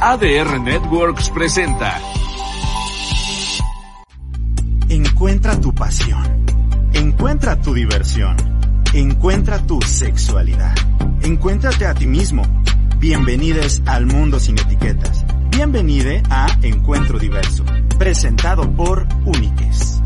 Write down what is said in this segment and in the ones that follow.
ADR Networks presenta. Encuentra tu pasión. Encuentra tu diversión. Encuentra tu sexualidad. Encuéntrate a ti mismo. Bienvenidos al mundo sin etiquetas. Bienvenide a Encuentro Diverso, presentado por Uniques.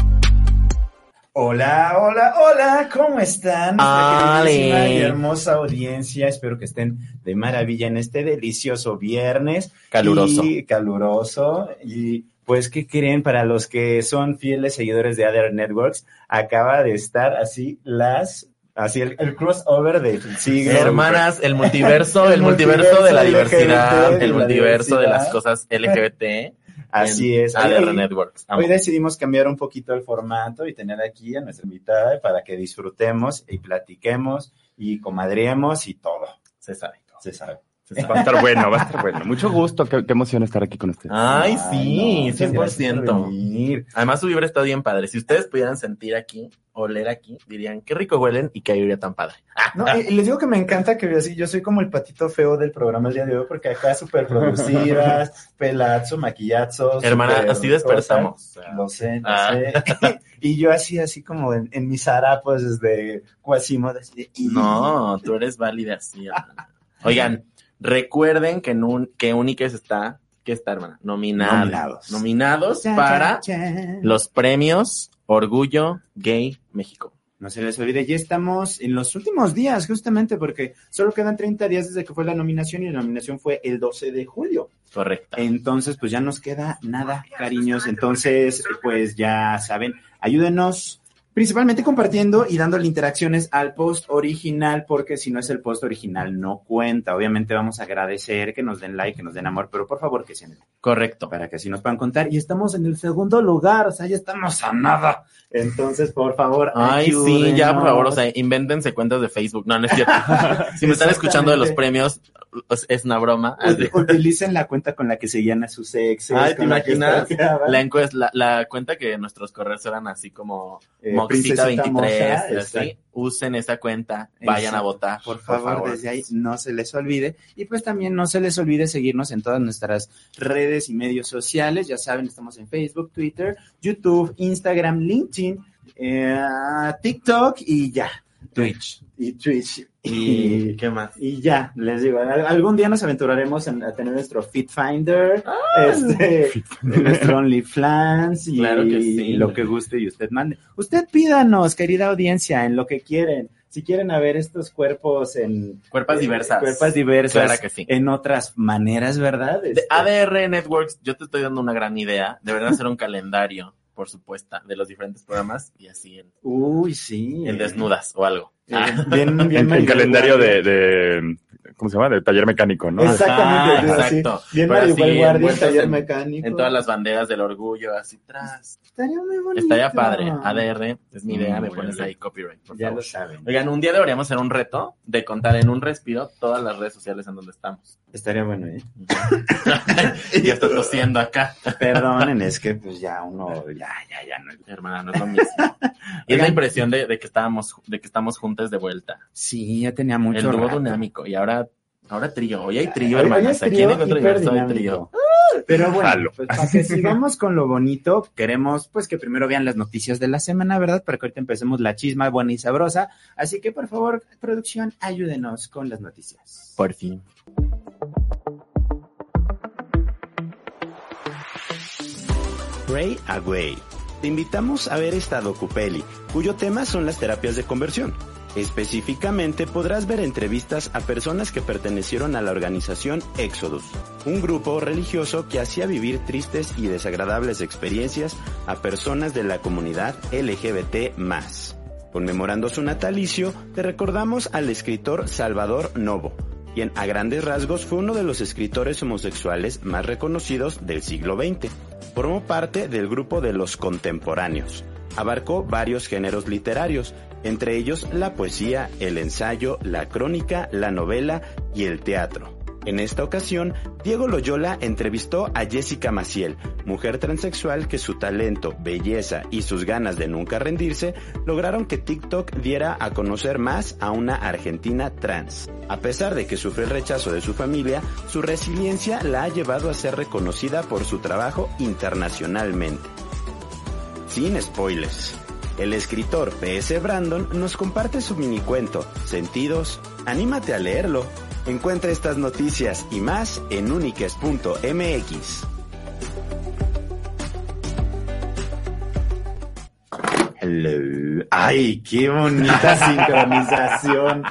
Hola, hola, hola, ¿cómo están? Queridísima y hermosa audiencia. Espero que estén de maravilla en este delicioso viernes. Caluroso. Y caluroso. Y pues, ¿qué creen? Para los que son fieles seguidores de Other Networks, acaba de estar así las, así el, el crossover del siglo. Hermanas, el multiverso, El el, multiverso, de la diversidad, LGBT, de el la multiverso de las cosas LGBT. Así en es. ADR Hoy- Networks. Amo. Hoy decidimos cambiar un poquito el formato y tener aquí a nuestra invitada para que disfrutemos y platiquemos y comadriemos y todo. Se sabe. Se sabe. Va a estar bueno, va a estar bueno. Mucho gusto, qué, qué emoción estar aquí con ustedes. Ay, Ay, sí, no, muchas gracias por 100%. venir. Además, su vibra está bien padre. Si ustedes pudieran sentir aquí, oler aquí, dirían, qué rico huelen y qué vibra tan padre. No, y, y les digo que me encanta que así, yo soy como el patito feo del programa el día de hoy porque acá súper producidas, pelazo, maquillazo. Hermana, súper así despertamos. cosas. Lo sé, lo Ah. sé. y yo así, así como en, en mis harapos desde Quasimodo, así de, No, tú eres válida así. hermana. Oigan, recuerden que, en un, que Uniques está, ¿qué está, hermana? Nominado. Nominados. Nominados para los premios Orgullo Gay México. No se les olvide, ya estamos en los últimos días, justamente porque solo quedan 30 días desde que fue la nominación y la nominación fue el 12 de julio. Correcto. Entonces, pues ya nos queda nada, cariños. Entonces, pues ya saben, ayúdenos principalmente compartiendo y dándole interacciones al post original, porque si no es el post original no cuenta. Obviamente vamos a agradecer que nos den like, que nos den amor, pero por favor que sean Correcto. para que así nos puedan contar. Y estamos en el segundo lugar, o sea, ya estamos a nada. Entonces, por favor, Ay, sí, ya, por favor, o sea, invéntense cuentas de Facebook. No, no es cierto. si me están escuchando de los premios, es una broma. Ut- Utilicen la cuenta con la que seguían a sus exes. Ay, ¿te imaginas? La, encuesta, la, la cuenta que nuestros correos eran así como Eh, Moxita Princesita 23, Moxa, así. exacto. Usen esa cuenta, vayan a votar. Por favor, desde ahí no se les olvide. Y pues también no se les olvide seguirnos en todas nuestras redes y medios sociales. Ya saben, estamos en Facebook, Twitter, YouTube, Instagram, LinkedIn, eh, TikTok y ya. Twitch. Y Twitch. ¿Y Y, qué más? y ya, les digo, al- algún día nos aventuraremos en- a tener nuestro Fit Finder, Ah. este, nuestro OnlyFans y, Claro que sí. y lo que guste y usted mande. Usted pídanos, querida audiencia, en lo que quieren. Si quieren a ver estos cuerpos en Cuerpas eh, diversas. cuerpas diversas Claro que sí. en otras maneras, ¿verdad? De Este, ADR Networks, yo te estoy dando una gran idea. Deberían hacer un calendario, por supuesto, de los diferentes programas y así en, Uy, sí. en desnudas o algo. Eh, Ah. bien, bien En, en calendario de, de, ¿cómo se llama? De taller mecánico, ¿no? Exactamente, así, exacto. bien así, Guardia, taller en- mecánico. En todas las banderas del orgullo, así atrás. Estaría muy bonito. Estaría padre. ADR es mi idea, me pones ahí copyright, por Ya favor. lo saben. Oigan, un día deberíamos hacer un reto de contar en un respiro todas las redes sociales en donde estamos. Estaría bueno, ¿eh? y ya está tosiendo acá. Perdonen, es que pues ya uno, ya, ya, ya no. Hermana, no es lo mismo. Y es la impresión de, de que estábamos, de que estamos juntos de vuelta. Sí, ya tenía mucho el dúo rato. dinámico. Y ahora, ahora trío. Hoy hay trío, hermanas. Aquí en hay hiperdinámico. trío. Pero bueno, pues para que sigamos con lo bonito, queremos pues que primero vean las noticias de la semana, ¿verdad? Para que ahorita empecemos la chisma buena y sabrosa. Así que por favor, producción, ayúdenos con las noticias. Por fin. Pray Away. Te invitamos a ver esta docupeli, cuyo tema son las terapias de conversión. Específicamente podrás ver entrevistas a personas que pertenecieron a la organización Exodus, un grupo religioso que hacía vivir tristes y desagradables experiencias a personas de la comunidad LGBT+. Conmemorando su natalicio, te recordamos al escritor Salvador Novo, quien a grandes rasgos fue uno de los escritores homosexuales más reconocidos del siglo XX. Formó parte del grupo de los contemporáneos. Abarcó varios géneros literarios, entre ellos la poesía, el ensayo, la crónica, la novela y el teatro. En esta ocasión, Diego Loyola entrevistó a Jessica Maciel, mujer transexual que su talento, belleza y sus ganas de nunca rendirse lograron que TikTok diera a conocer más a una argentina trans. A pesar de que sufre el rechazo de su familia, su resiliencia la ha llevado a ser reconocida por su trabajo internacionalmente. Sin spoilers. El escritor P.S. Brandon nos comparte su minicuento, Sentidos. Anímate a leerlo. Encuentra estas noticias y más en uniques.mx. Hello. Ay, qué bonita sincronización.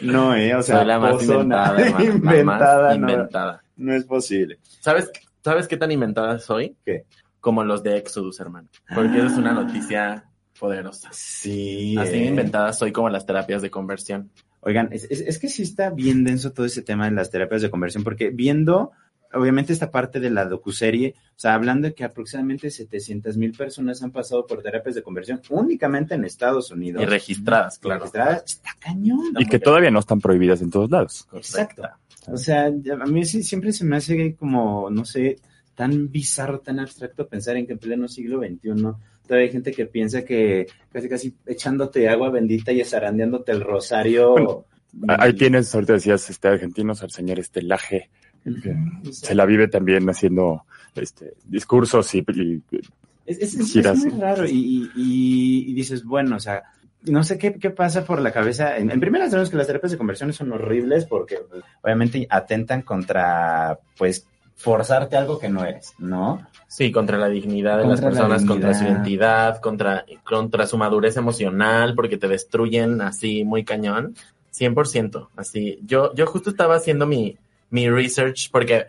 No, eh, o sea, Soy la más inventada, hermano, la más inventada, no, inventada. no es posible. ¿Sabes, ¿Sabes qué tan inventada soy? ¿Qué? Como los de Exodus, hermano. Porque eso es una noticia poderosa. Sí. Así eh. inventada soy como las terapias de conversión. Oigan, es, es- es que sí está bien denso todo ese tema de las terapias de conversión, porque viendo, obviamente, esta parte de la docuserie, o sea, hablando de que aproximadamente 700 mil personas han pasado por terapias de conversión únicamente en Estados Unidos. Y registradas, claro. Registradas, está cañón. Y que todavía no están prohibidas en todos lados. Exacto. O sea, ya- a mí sí, siempre se me hace como, no sé, tan bizarro, tan abstracto pensar en que en pleno siglo XXI todavía hay gente que piensa que casi casi echándote agua bendita y zarandeándote el rosario. Bueno, Ahí tienes, ahorita decías, este argentinos, al señor este Laje, que se la vive también haciendo este discursos y, y- Es, giras. es muy raro y, y- y- y dices, bueno, o sea, no sé qué, qué pasa por la cabeza. En, en primera sabemos que las terapias de conversión son horribles porque obviamente atentan contra, pues, forzarte algo que no eres, ¿no? Sí, contra la dignidad de las la personas, contra su identidad, contra, contra su madurez emocional, porque te destruyen así muy cañón. 100%, así. Yo, yo justo estaba haciendo mi, mi research, porque,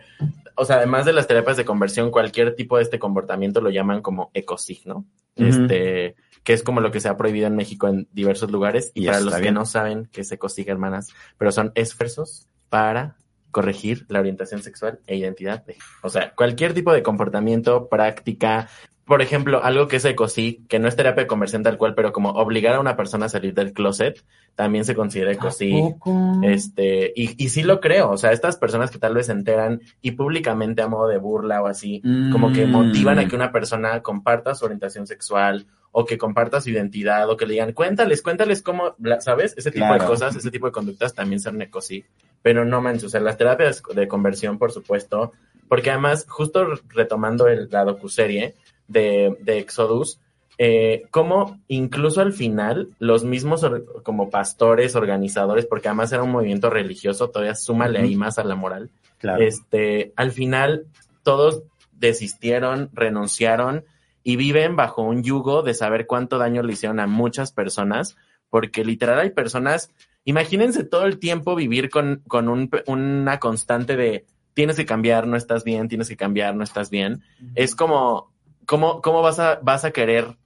o sea, además de las terapias de conversión, cualquier tipo de este comportamiento lo llaman como ecosig, ¿no? Ujú. Este, que es como lo que se ha prohibido en México en diversos lugares. Y Y para los que no saben qué es ecosig, hermanas, pero son esfuerzos para corregir la orientación sexual e identidad. de- o sea, cualquier tipo de comportamiento, práctica, por ejemplo, algo que es ecosig, que no es terapia de conversión tal cual, pero como obligar a una persona a salir del closet, también se considera. Poco. Este, y, y sí lo creo, o sea, estas personas que tal vez se enteran y públicamente a modo de burla o así, como que Mm. motivan a que una persona comparta su orientación sexual o que comparta su identidad o que le digan, cuéntales, cuéntales cómo, ¿sabes? Ese tipo de cosas, ese tipo de conductas también son ecosig. Pero no manches, o sea, las terapias de conversión, por supuesto, porque además, justo retomando el, la docuserie de, de Exodus, eh, como incluso al final los mismos como pastores, organizadores, porque además era un movimiento religioso, todavía súmale ahí más a la moral, Claro. este, al final todos desistieron, renunciaron y viven bajo un yugo de saber cuánto daño le hicieron a muchas personas, porque literal hay personas, imagínense todo el tiempo vivir con, con un- una constante de tienes que cambiar, no estás bien, tienes que cambiar, no estás bien. Es como, ¿cómo, cómo vas, a, vas a querer,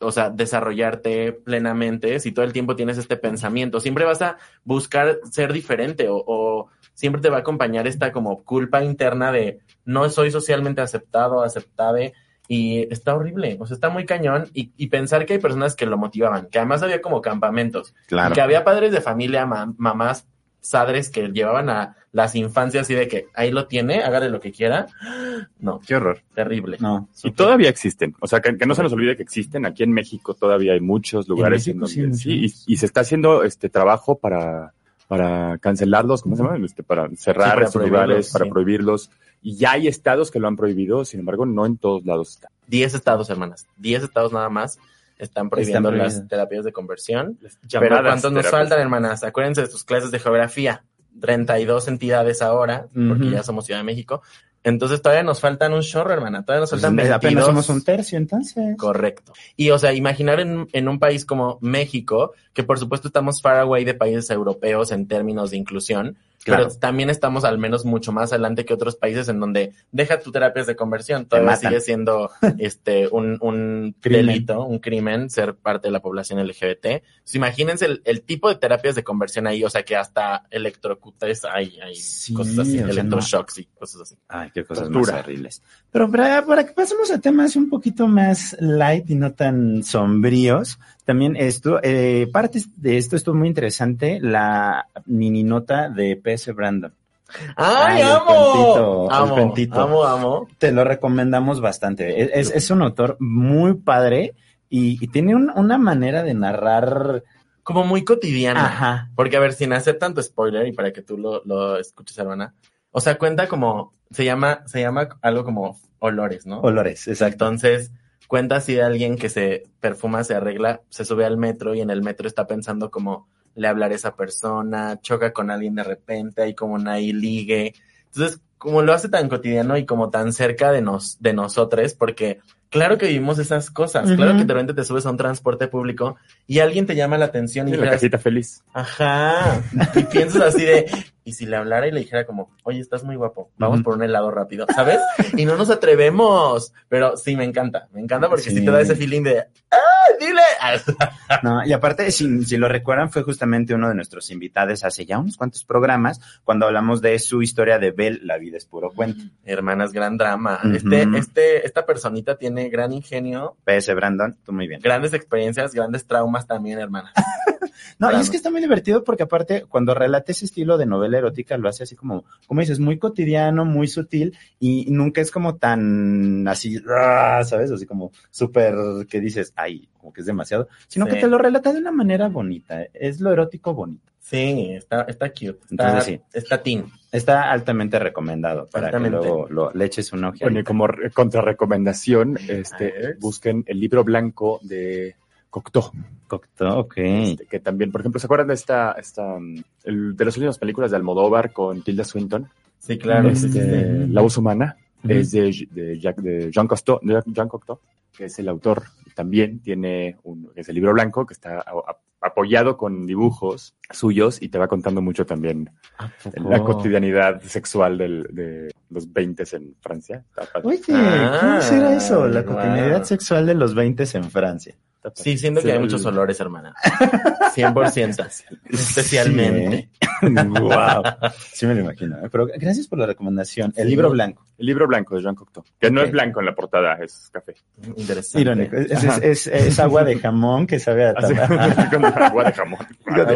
o sea, desarrollarte plenamente si todo el tiempo tienes este pensamiento? Siempre vas a buscar ser diferente o, o siempre te va a acompañar esta como culpa interna de no soy socialmente aceptado, aceptable. Y está horrible, o sea, está muy cañón. Y, y pensar que hay personas que lo motivaban, que además había como campamentos, Claro. y que había padres de familia, ma- mamás, padres que llevaban a las infancias así de que ahí lo tiene, hágale lo que quiera. No, Qué horror. terrible. No. Y todavía existen. O sea, que, que no se nos olvide que existen. Aquí en México todavía hay muchos lugares en, sí, donde muchos. sí, y, y se está haciendo este trabajo para, para cancelarlos, ¿cómo se llama? Este, para cerrar Sí, para prohibirlos, lugares, para sí. prohibirlos. Y ya hay estados que lo han prohibido, sin embargo, no en todos lados está. 10 estados, hermanas. 10 estados nada más están prohibiendo Están las terapias de conversión. Pero ¿cuántos nos faltan, hermanas? Acuérdense de sus clases de geografía. 32 entidades ahora, porque ya somos Ciudad de México. Entonces todavía nos faltan un chorro, hermana. Todavía nos Pues faltan 22. apenas somos un tercio, entonces. Correcto. Y, o sea, imaginar en, en un país como México, que por supuesto estamos far away de países europeos en términos de inclusión, Claro. pero también estamos al menos mucho más adelante que otros países en donde deja tu terapias de conversión. Todavía sigue siendo este un, un delito, un crimen, ser parte de la población LGBT. Entonces, imagínense el, el tipo de terapias de conversión ahí, o sea, que hasta electrocutes hay, hay Sí, cosas así, no. electroshocks y cosas así. Ay, qué cosas Tortura. más horribles. Pero para, para que pasemos a temas un poquito más light y no tan sombríos, también esto, eh, parte de esto estuvo muy interesante, la mini nota de PS Brandon. ¡Ay, amo! cuentito, amo, cuentito. amo, amo. Te lo recomendamos bastante. Es, es- es un autor muy padre y, y tiene un- una manera de narrar. Como muy cotidiana. Ajá. Porque, a ver, sin hacer tanto spoiler y para que tú lo, lo escuches, hermana. O sea, cuenta como, se llama, se llama algo como olores, ¿no? Olores, exacto. Entonces, cuenta así de alguien que se perfuma, se arregla, se sube al metro y en el metro está pensando como le hablar a esa persona, choca con alguien de repente, hay como una ahí ligue. Entonces, como lo hace tan cotidiano y como tan cerca de nos, de nosotros, porque claro que vivimos esas cosas, claro que de repente te subes a un transporte público y alguien te llama la atención y Sí, la dijeras, casita feliz. Ajá. Y piensas así de, y si le hablara y le dijera como, oye, estás muy guapo, vamos por un helado rápido, ¿sabes? Y no nos atrevemos. Pero sí, me encanta, me encanta porque sí, Sí. te da ese feeling de, ¡ah, dile! No, y aparte, si, si lo recuerdan, fue justamente uno de nuestros invitados hace ya unos cuantos programas cuando hablamos de su historia de Bell, La vida es puro cuento. Hermanas, gran drama. Este, este, esta personita tiene gran ingenio, PS Brandon, tú muy bien. grandes experiencias, grandes traumas también, hermanas. No, y es que está muy divertido porque aparte, cuando relata ese estilo de novela erótica, lo hace así como, como dices, muy cotidiano, muy sutil y nunca es como tan así, ¡ah! ¿sabes? Así como súper que dices, ay, como que es demasiado, sino Sí. que te lo relata de una manera bonita. Es lo erótico bonito. Sí, está, está cute. Está, Entonces, sí. está teen. Está altamente recomendado para Altamente. que luego lo, le eches una ojeada. Bueno, y como re- contrarrecomendación, este, busquen el libro blanco de Cocteau. Cocteau, ok. Este, que también, por ejemplo, ¿se acuerdan de esta, esta el- de las últimas películas de Almodóvar con Tilda Swinton? Sí, claro. Este, sí. La voz humana es de, de, Jacques- de Jean Cocteau, de Jean Cocteau, que es el autor. También tiene un, que es el libro blanco que está a- a- apoyado con dibujos suyos y te va contando mucho también la cotidianidad sexual del, de los 20 en Francia. Oye, Ah, ¿cómo será eso? La wow. cotidianidad sexual de los 20 en Francia. Sí, siento que Sí, hay muchos olores, hermana. 100%. Especialmente. wow. Sí me lo imagino. ¿eh? Pero gracias por la recomendación. El Sí. libro blanco. El libro blanco de Jean Cocteau, que no es blanco en la portada, es café. Interesante. Irónico. Es, es- es- es agua de jamón que sabe a agua de jamón.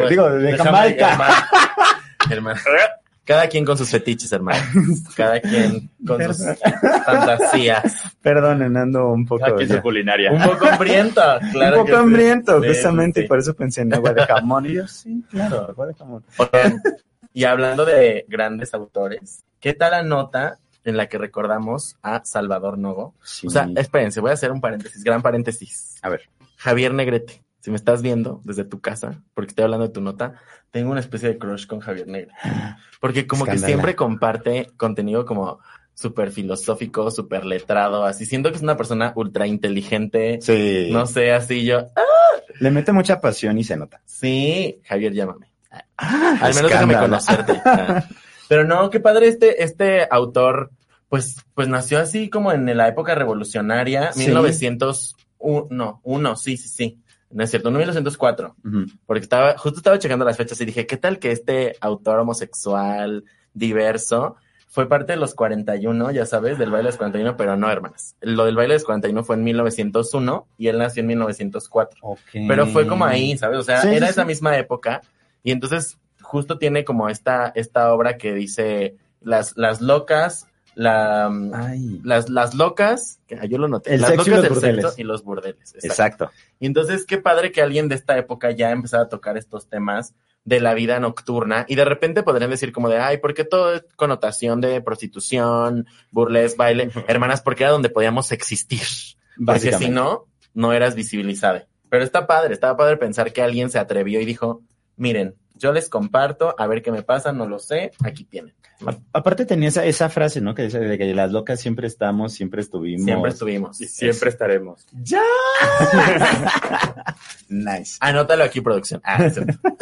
Digo, de de Jamaica. Jamaica. Hermano. Cada quien con sus fetiches, hermano. Cada quien con sus fantasías. Perdonen, ando un poco. Aquí ya- su culinaria. Un poco hambrienta, claro. un poco hambriento, Sí, justamente, sí, y por eso pensé en agua de jamón. Y yo, sí, claro, agua de jamón. Oigan, y hablando de grandes autores, ¿qué tal la nota en la que recordamos a Salvador Novo? Sí. O sea, espérense, voy a hacer un paréntesis, gran paréntesis. a ver. Javier Negrete, si me estás viendo desde tu casa, porque estoy hablando de tu nota, tengo una especie de crush con Javier Negrete. Porque como que siempre comparte contenido como súper filosófico, súper letrado, así. Siento que es una persona ultra inteligente. Sí. No sé, así yo. ah, Le mete mucha pasión y se nota. Sí, Javier, llámame. Ah, Al menos déjame escándalo. conocerte. Ah. Pero no, qué padre este, este autor, pues, pues nació así como en la época revolucionaria, Sí. 1901, uno, sí, sí, sí. No es cierto, no 1904, Ujú. porque estaba, justo estaba checando las fechas y dije, ¿qué tal que este autor homosexual, diverso, fue parte de los 41, ya sabes, del baile de los 41, pero no, hermanas. Lo del baile de los 41 fue en 1901 y él nació en 1904. Ok. Pero fue como ahí, ¿sabes? O sea, Sí, era sí, esa misma época. Y entonces justo tiene como esta, esta obra que dice las, las locas, la, Ay. las, las locas, que ah, yo lo noté, El las sexo y locas los del burdeles. sexo y los burdeles. exacto. Exacto. Y entonces qué padre que alguien de esta época ya empezara a tocar estos temas de la vida nocturna y de repente podrían decir como de, ay, ¿por qué todo es connotación de prostitución, burles, baile? Hermanas, porque era donde podíamos existir. Porque si no, no eras visibilizada. Pero está padre, estaba padre pensar que alguien se atrevió y dijo, miren, yo les comparto, a ver qué me pasa, no lo sé, aquí tienen. A- Aparte tenía esa, esa frase, ¿no? Que dice de que las locas siempre estamos, siempre estuvimos. Siempre estuvimos. Y siempre estaremos. ¡Ya! nice. Anótalo aquí, producción. Ah.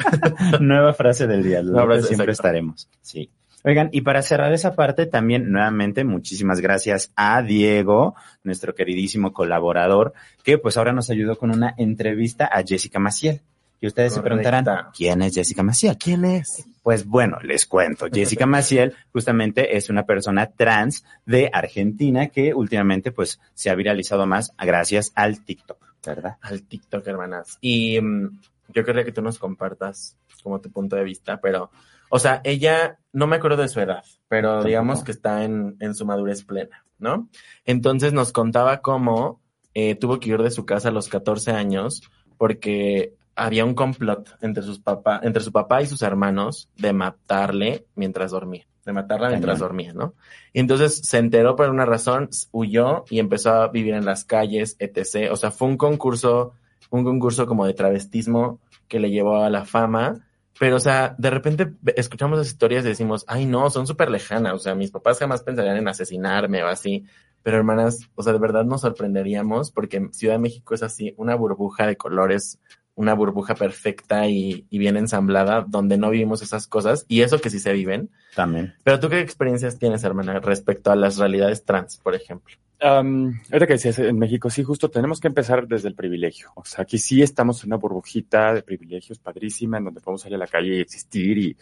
Nueva frase del día. Las locas siempre exacto. estaremos. Sí. Oigan, y para cerrar esa parte, también nuevamente muchísimas gracias a Diego, nuestro queridísimo colaborador, que pues ahora nos ayudó con una entrevista a Jessica Maciel. Y ustedes se preguntarán, ¿quién es Jessica Maciel? ¿Quién es? Pues bueno, les cuento. Jessica Maciel justamente es una persona trans de Argentina que últimamente pues se ha viralizado más gracias al TikTok, ¿verdad? Al TikTok, hermanas. Y mm, yo querría que tú nos compartas como tu punto de vista, pero, O sea, ella, no me acuerdo de su edad, pero digamos que está en, en su madurez plena, ¿no? Entonces nos contaba cómo eh, tuvo que ir de su casa a los 14 años porque había un complot entre sus papá, entre su papá y sus hermanos de matarle mientras dormía, de matarla mientras Cañón. dormía, ¿no? Y entonces se enteró por una razón, huyó y empezó a vivir en las calles, etc. O sea, fue un concurso, un concurso como de travestismo que le llevó a la fama. Pero, o sea, de repente escuchamos las historias y decimos, ay, no, son súper lejanas. O sea, mis papás jamás pensarían en asesinarme o así. Pero, hermanas, o sea, de verdad nos sorprenderíamos porque Ciudad de México es así, una burbuja de colores, una burbuja perfecta y, y bien ensamblada, donde no vivimos esas cosas. Y eso que sí se viven. También. Pero, ¿tú qué experiencias tienes, hermana, respecto a las realidades trans, por ejemplo? Um, ahorita que decías en México, sí, justo tenemos que empezar desde el privilegio. O sea, aquí sí estamos en una burbujita de privilegios padrísima, en donde podemos salir a la calle y existir y,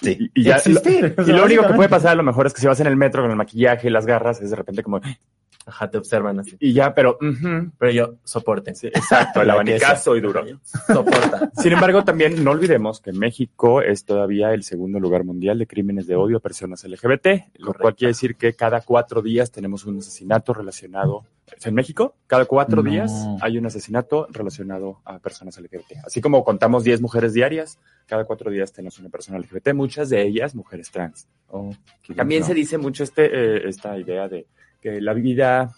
Sí. y, y ya. Existir. lo- y lo único que puede pasar a lo mejor es que si vas en el metro con el maquillaje y las garras, es de repente como, Ajá, te observan así. y ya, pero, ujú, Pero yo, soporten. sí, exacto, el abanicazo y duro. Soporta. Sin embargo, también no olvidemos que México es todavía el segundo lugar mundial de crímenes de odio a personas LGBT, lo cual quiere decir que cada cuatro días tenemos un asesinato relacionado. En México, cada cuatro No. días hay un asesinato relacionado a personas LGBT. Así como contamos 10 mujeres diarias, cada cuatro días tenemos una persona LGBT, muchas de ellas mujeres trans. Oh, También se dice mucho este, eh, esta idea de que la vida,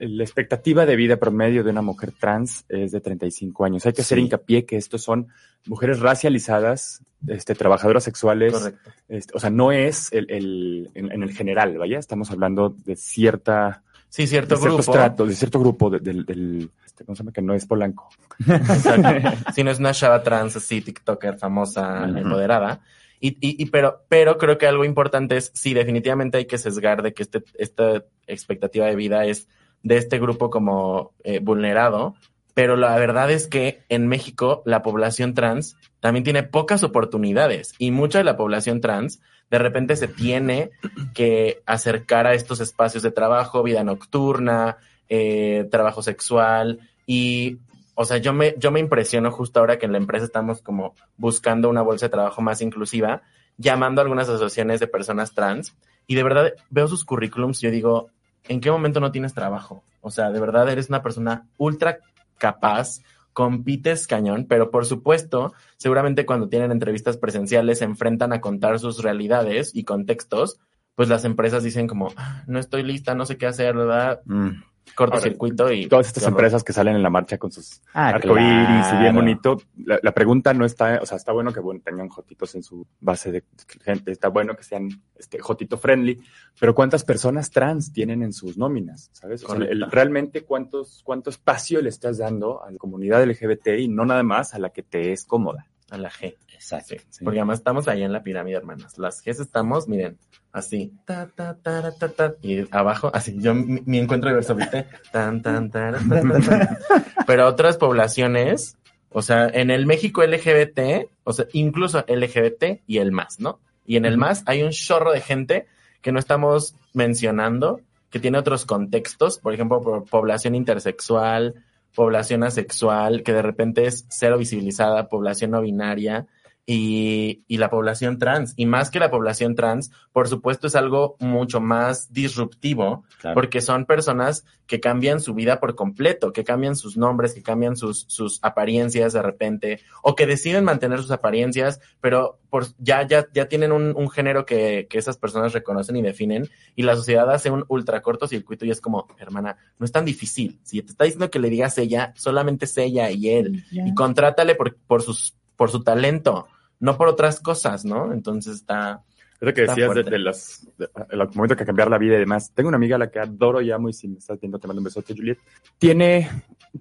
la expectativa de vida promedio de una mujer trans es de 35 años. Hay que hacer hincapié que estos son mujeres racializadas, este, trabajadoras sexuales, Correcto. este, o sea, no es el, el- en, en el general, vaya, estamos hablando de cierta, Sí, cierto de grupo. estrato, de cierto grupo de- del, del- este, ¿cómo se llama? Que no es polanco. Si no es una chava trans así, TikToker famosa, Ujú. empoderada. Y, y, y pero, pero creo que algo importante es, sí, definitivamente hay que sesgar de que este, esta expectativa de vida es de este grupo como eh, vulnerado, pero la verdad es que en México la población trans también tiene pocas oportunidades y mucha de la población trans de repente se tiene que acercar a estos espacios de trabajo, vida nocturna, eh, trabajo sexual y o sea, yo me, yo me impresiono justo ahora que en la empresa estamos como buscando una bolsa de trabajo más inclusiva, llamando a algunas asociaciones de personas trans y de verdad veo sus currículums y yo digo, ¿en qué momento no tienes trabajo? O sea, de verdad eres una persona ultra capaz, compites cañón, pero por supuesto, seguramente cuando tienen entrevistas presenciales se enfrentan a contar sus realidades y contextos, pues las empresas dicen como, "Ah, no estoy lista, no sé qué hacer, ¿verdad? Mm. Cortocircuito y... Todas estas horror. empresas que salen en la marcha con sus Ah, arcoíris y bien bonito. La, la pregunta no está, o sea, está bueno que bueno, tengan jotitos en su base de gente, está bueno que sean este, jotito friendly, pero ¿cuántas personas trans tienen en sus nóminas? ¿Sabes? O sea, Correcto. el- realmente cuántos, cuánto espacio le estás dando a la comunidad LGBT y no nada más a la que te es cómoda. A la G. Exacto. Sí, sí. Porque además estamos ahí en la pirámide, hermanas. Las Gs estamos, miren, así. Ta, ta, ta, ta, ta, y abajo, así. Yo, mi, mi encuentro diverso, ¿viste? Tan, tan, tara, ta, ta, ta. Pero otras poblaciones, o sea, en el México LGBT, o sea, incluso LGBT y el más, ¿no? Y en el más hay un chorro de gente que no estamos mencionando, que tiene otros contextos, por ejemplo, por población intersexual, población asexual, que de repente es cero visibilizada, población no binaria y, y la población trans. Y más que la población trans, por supuesto, es algo mucho más disruptivo, Claro. porque son personas que cambian su vida por completo, que cambian sus nombres, que cambian sus, sus apariencias de repente, o que deciden mantener sus apariencias, pero por, ya, ya, ya tienen un, un género que, que esas personas reconocen y definen, y la sociedad hace un ultra cortocircuito y es como, hermana, no es tan difícil. Si te está diciendo que le digas ella, solamente es ella y él, y contrátale por, por, sus, por su talento, no por otras cosas, ¿no? Entonces está... Es lo que Está decías de, de las, de- el momento que cambiar la vida y demás. Tengo una amiga a la que adoro ya muy, si me estás viendo, te mando un besote, Juliet. Tiene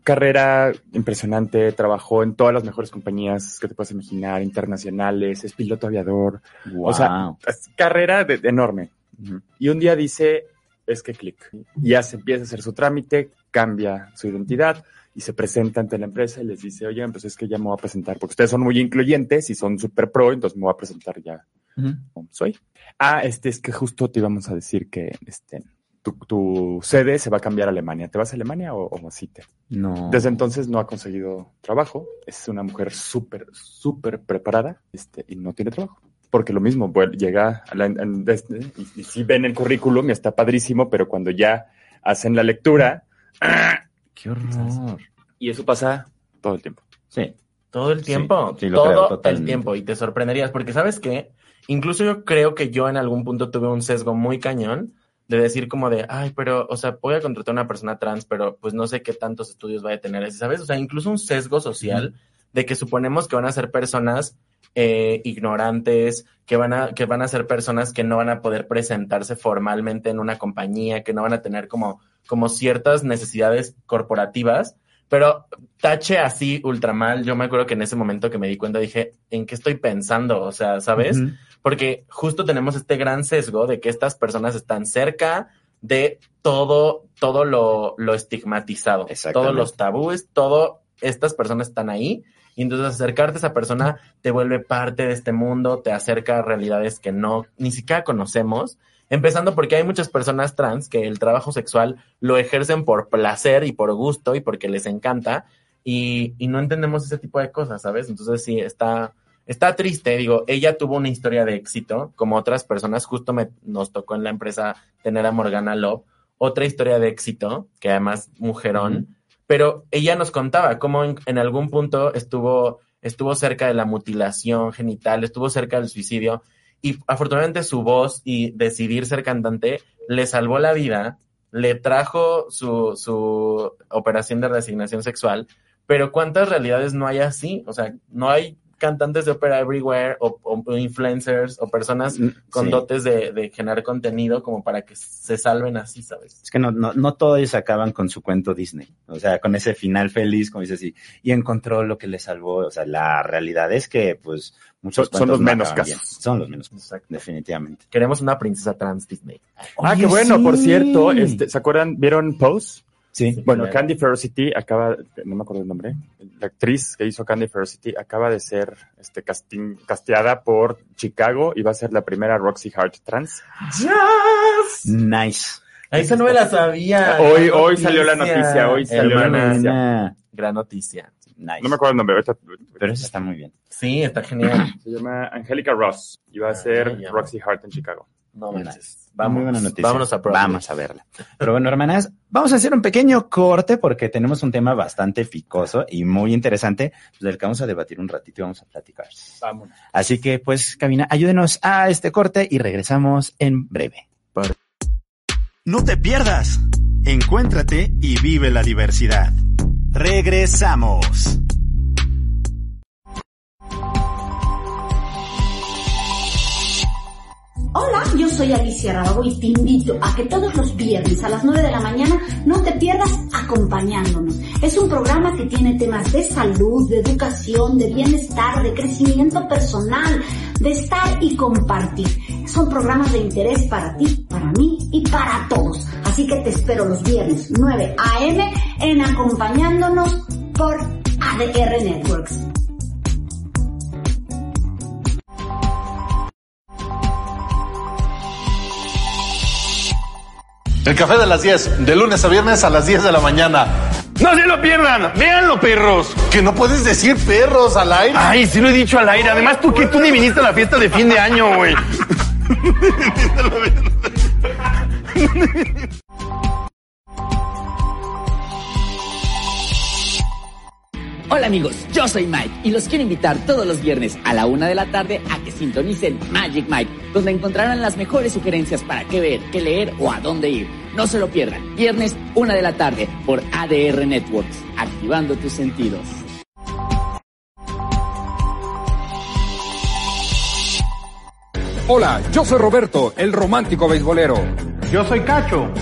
carrera impresionante, trabajó en todas las mejores compañías que te puedas imaginar, internacionales, es piloto aviador, Wow. o sea, es carrera de- de enorme. Y un día dice, es que clic. Y ya se empieza a hacer su trámite, cambia su identidad y se presenta ante la empresa y les dice, oye, pues es que ya me voy a presentar, porque ustedes son muy incluyentes y son súper pro, entonces me voy a presentar ya como soy. Ah, este es que justo te íbamos a decir que este, tu, tu sede se va a cambiar a Alemania. ¿Te vas a Alemania o, o así te? No. Desde entonces no ha conseguido trabajo. Es una mujer súper, súper preparada este, y no tiene trabajo. porque lo mismo, llega a la, en- y, y sí ven el currículum y está padrísimo, pero cuando ya hacen la lectura, Qué horror. y eso pasa todo el tiempo. Sí. Todo el tiempo, sí, lo creo, todo el tiempo. Y te sorprenderías, porque sabes qué, incluso yo creo que yo en algún punto tuve un sesgo muy cañón de decir como de, ay, pero, o sea, voy a contratar a una persona trans, pero pues no sé qué tantos estudios vaya a tener, ¿sabes? O sea, incluso un sesgo social de que suponemos que van a ser personas eh, ignorantes, que van, a, que van a ser personas que no van a poder presentarse formalmente en una compañía, que no van a tener como, como ciertas necesidades corporativas, pero tache así ultra mal. Yo me acuerdo que en ese momento que me di cuenta dije, ¿en qué estoy pensando? O sea, ¿sabes? Porque justo tenemos este gran sesgo de que estas personas están cerca de todo, todo lo, lo estigmatizado, todos los tabúes, todo, estas personas están ahí. Y entonces acercarte a esa persona te vuelve parte de este mundo, te acerca a realidades que no, ni siquiera conocemos. Empezando porque hay muchas personas trans que el trabajo sexual lo ejercen por placer y por gusto y porque les encanta y, no entendemos ese tipo de cosas, ¿sabes? Entonces sí, está, está triste. Digo, ella tuvo una historia de éxito, como otras personas. Justo me, nos tocó en la empresa tener a Morgana Love, otra historia de éxito, que además mujerón, pero ella nos contaba cómo en, en algún punto estuvo, estuvo cerca de la mutilación genital, estuvo cerca del suicidio y afortunadamente su voz y decidir ser cantante le salvó la vida, le trajo su, su operación de resignación sexual, pero ¿cuántas realidades no hay así? O sea, no hay cantantes de ópera everywhere o, o influencers o personas con Sí. dotes de, de generar contenido como para que se salven así, ¿sabes? Es que no, no, no todos ellos acaban con su cuento Disney. O sea, con ese final feliz, como dices, y, y encontró lo que le salvó. O sea, la realidad es que, pues, muchos Son- los no menos casos. bien. Son los menos casos, Exacto. definitivamente. Queremos una princesa trans Disney. ah, Oye, qué bueno, por cierto, este, ¿se acuerdan? ¿Vieron Pose? Sí. Bueno. Candy Ferocity acaba, no me acuerdo el nombre, la actriz que hizo Candy Ferocity acaba de ser este, casting, casteada por Chicago y va a ser la primera Roxy Hart trans. Nice. Esa no me la sabía. Hoy- hoy salió la noticia, hoy salió la Hermana, noticia. Buena. Gran noticia. Nice. No me acuerdo el nombre, ahorita- Pero eso está muy bien. Sí, está genial. se llama Angelica Ross y va a Ah, ser. Roxy Hart en Chicago. No manches. Muy Vamos, buena noticia. vámonos a. Vamos a verla. Pero bueno, hermanas, vamos a hacer un pequeño corte porque tenemos un tema bastante ficoso y muy interesante pues, del que vamos a debatir un ratito y vamos a platicar. Vamos. Así que, pues, Cabina, ayúdenos a este corte y regresamos en breve. No te pierdas. Encuéntrate y vive la diversidad. Regresamos. Hola, yo soy Alicia Rábago y te invito a que todos los viernes a las 9 de la mañana no te pierdas acompañándonos. Es un programa que tiene temas de salud, de educación, de bienestar, de crecimiento personal, de estar y compartir. Son programas de interés para ti, para mí y para todos. Así que te espero los viernes 9 a.m. en acompañándonos por ADR Networks. El café de las 10, de lunes a viernes a las 10 de la mañana. No se lo pierdan, véanlo, perros. Que no puedes decir perros al aire. Ay, sí lo he dicho al aire. Además, tú que tú ni viniste a la fiesta de fin de año, güey. Hola amigos, yo soy Mike y los quiero invitar todos los viernes a la una de la tarde a que sintonicen Magic Mike, donde encontrarán las mejores sugerencias para qué ver, qué leer o a dónde ir. No se lo pierdan, viernes una de la tarde por ADR Networks, activando tus sentidos. Hola, yo soy Roberto, el romántico beisbolero. Yo soy Cacho.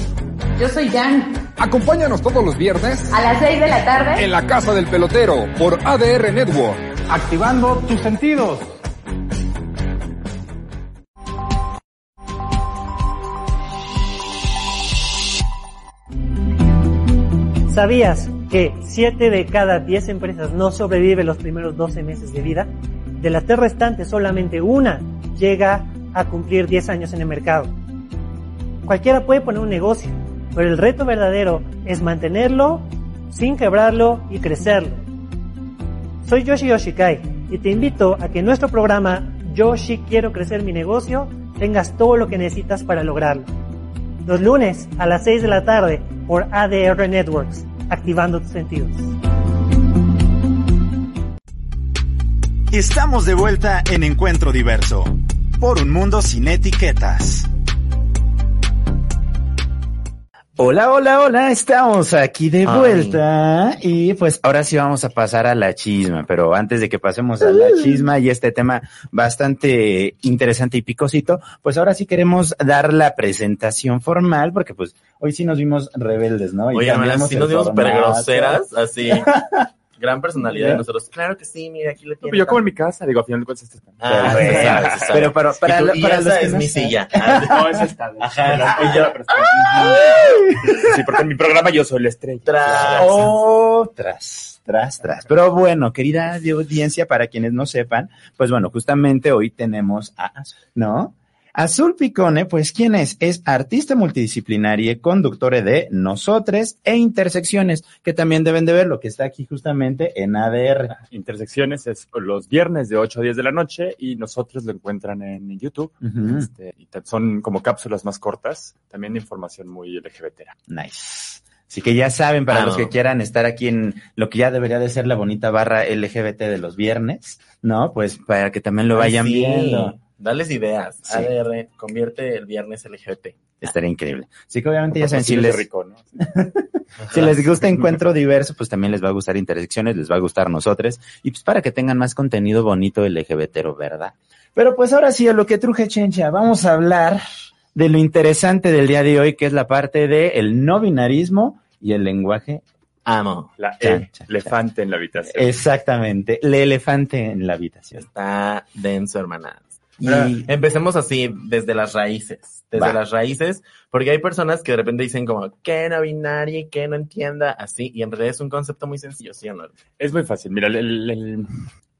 Yo soy Jan. Acompáñanos todos los viernes A las 6 de la tarde. en la Casa del Pelotero por ADR Network. Activando tus sentidos. ¿Sabías que 7 de cada 10 empresas no sobreviven los primeros 12 meses de vida? De las tres restantes, solamente una llega a cumplir 10 años en el mercado. Cualquiera puede poner un negocio, pero el reto verdadero es mantenerlo sin quebrarlo y crecerlo. Soy Yoshi Yoshikai y te invito a que en nuestro programa yo sí quiero crecer mi negocio, tengas todo lo que necesitas para lograrlo. Los lunes a las 6 de la tarde por ADR Networks, activando tus sentidos. Estamos de vuelta en Encuentro Diverso, por un mundo sin etiquetas. Hola, hola, hola, estamos aquí de Ay. vuelta y pues ahora sí vamos a pasar a la chisma, pero antes de que pasemos a la chisma y este tema bastante interesante y picosito, pues ahora sí queremos dar la presentación formal porque pues hoy sí nos vimos rebeldes, ¿no? Y Oye, el nos vimos formato. groseras, así. Gran personalidad de nosotros. Claro que sí, mira, aquí le tienes. Yo como en mi casa, digo, al final de cuentas este está. Ah, Pero, se sabe, se sabe. pero para, para, Y tú, y para esa los que es no mi saben- silla. No, esa está. Ajá. Y yo- Sí, porque en mi programa yo soy la estrella. Tras. Oh, tras, tras, tras. Pero bueno, querida audiencia, para quienes no sepan, pues bueno, justamente hoy tenemos a Azul, ¿no? Azul Picone, pues ¿quién es? Es artista multidisciplinaria, conductora de Nosotres e Intersecciones, que también deben de ver lo que está aquí justamente en ADR. Intersecciones es los viernes de 8 a 10 de la noche y nosotros lo encuentran en YouTube. Este, y son como cápsulas más cortas, también de información muy LGBT. Nice. Así que ya saben, para Ah, los que quieran estar aquí en lo que ya debería de ser la bonita barra LGBT de los viernes, ¿no? Pues para que también lo Ay, vayan sí. viendo. Dales ideas. Sí. ADR, convierte el viernes LGBT. Estaría increíble. Así que obviamente ya saben, si les, rico, ¿no? si les gusta Encuentro Diverso, pues también les va a gustar Intersecciones, les va a gustar nosotros. Y pues para que tengan más contenido bonito LGBTero, ¿verdad? Pero pues ahora sí, a lo que truje Chencha, vamos a hablar de lo interesante del día de hoy, que es la parte de el no binarismo y el lenguaje. Amo. La Chan, E, chan, elefante en la habitación. Exactamente, el elefante en la habitación. Está denso, hermanas. Y empecemos así, desde las raíces. Desde Va. las raíces, porque hay personas que de repente dicen como, que no binaria y que no entienda, así, y en realidad es un concepto muy sencillo, ¿sí o no? Es muy fácil. Mira, el- el- el-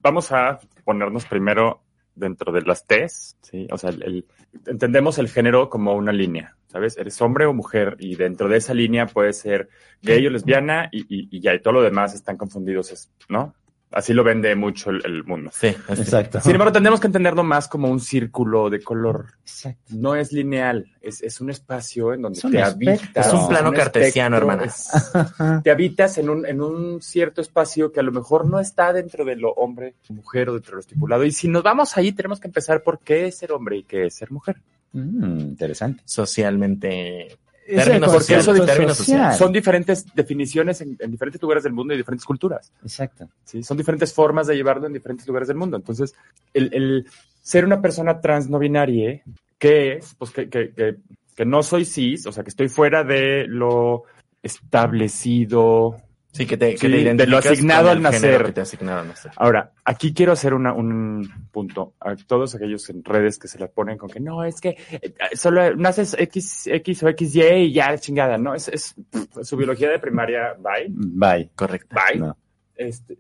vamos a ponernos primero dentro de las T's, ¿sí? O sea, el- entendemos el género como una línea, ¿sabes? Eres hombre o mujer y dentro de esa línea puede ser gay o lesbiana y, y- y ya, y todo lo demás están confundidos, ¿no? Así lo vende mucho el, el mundo. Sí, así. exacto. Sin embargo, tenemos que entenderlo más como un círculo de color. Exacto. No es lineal, es, es un espacio en donde Es un te habitas. Es un plano cartesiano, espectro, hermana. es- te habitas en un, en un cierto espacio que a lo mejor no está dentro de lo hombre, mujer o dentro de lo estipulado. Y si nos vamos ahí, tenemos que empezar por qué es ser hombre y qué es ser mujer. Mm, interesante. Socialmente. Términos Porque eso concepto términos social. Son diferentes definiciones en, en diferentes lugares del mundo y diferentes culturas. Exacto. ¿sí? Son diferentes formas de llevarlo en diferentes lugares del mundo. Entonces, el, el ser una persona trans no binaria, ¿qué es? Pues que, que, que, que no soy cis, o sea, que estoy fuera de lo establecido. Sí, que te, que Sí, te de lo asignado al nacer. que te asignaron al nacer. Ahora, aquí quiero hacer una, un punto a todos aquellos en redes que se la ponen con que no, es que eh, solo naces X, X o XY y ya chingada, ¿no? Es, es su biología de primaria, bye. Bye. Correcto. Bye. No. Este,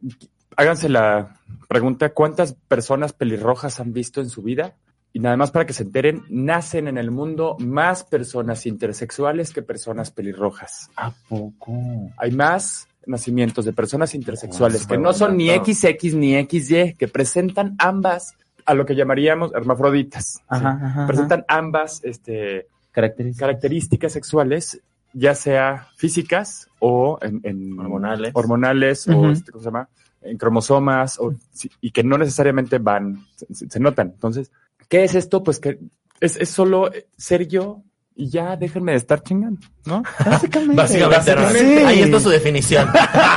háganse la pregunta, ¿cuántas personas pelirrojas han visto en su vida? Y nada más para que se enteren, nacen en el mundo más personas intersexuales que personas pelirrojas. ¿A poco? Hay más nacimientos de personas intersexuales Oh, que no son ni. XX ni XY, que presentan ambas a lo que llamaríamos hermafroditas. Ajá, ¿sí? ajá, ajá. Presentan ambas este, Características. características sexuales, ya sea físicas o en, en- Hormonales. hormonales o este, ¿cómo se llama? en cromosomas o, y que no necesariamente van, se, se- se notan. Entonces, ¿qué es esto? Pues que es, es solo ser yo y ya déjenme de estar chingando, ¿no? Básicamente. Básicamente. Sí. ahí está su definición.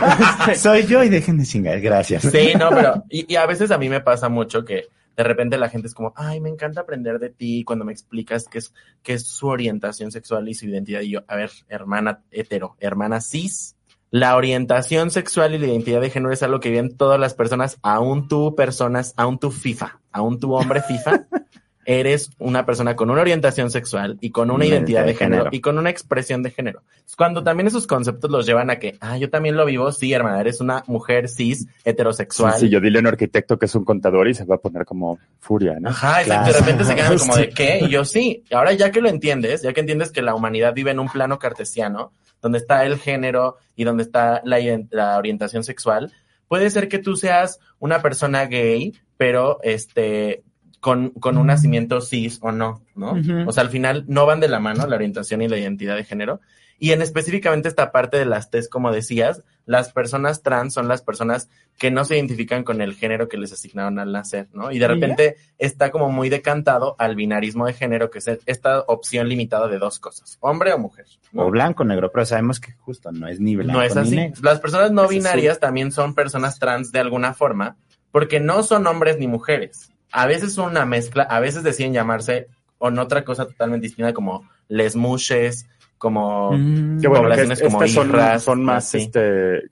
Soy yo y dejen de chingar. Gracias. Sí, no, pero y, y a veces a mí me pasa mucho que de repente la gente es como, ay, me encanta aprender de ti cuando me explicas qué es, qué es su orientación sexual y su identidad. Y yo, a ver, hermana hetero, hermana cis, la orientación sexual y la identidad de género es algo que viven todas las personas, aún tú personas, aún tú FIFA, aún tú hombre FIFA. Eres una persona con una orientación sexual y con una identidad de género, género. y con una expresión de género. Cuando también esos conceptos los llevan a que, ah, yo también lo vivo, sí, hermana, eres una mujer cis, heterosexual. Sencillo, dile a un arquitecto que es un contador y se va a poner como furia, ¿no? Ajá, exacto. De repente se quedan como de qué. Y yo sí. Ahora ya que lo entiendes, ya que entiendes que la humanidad vive en un plano cartesiano, donde está el género y donde está la orientación sexual, puede ser que tú seas una persona gay, pero este con, con un nacimiento cis o no, ¿no? O sea, al final no van de la mano la orientación y la identidad de género. Y en específicamente esta parte de las TES, como decías, las personas trans son las personas que no se identifican con el género que les asignaron al nacer, ¿no? Y de repente está como muy decantado al binarismo de género, que es esta opción limitada de dos cosas, hombre o mujer. ¿no? O blanco, negro, pero sabemos que justo no es ni blanco No es ni así. negro. Las personas no Es así. binarias también son personas trans de alguna forma, porque no son hombres ni mujeres. A veces son una mezcla, a veces deciden llamarse o en otra cosa totalmente distinta como les mushes, como Mm. Que bueno, que poblaciones es- como estas son, irras, son más así. este, eh,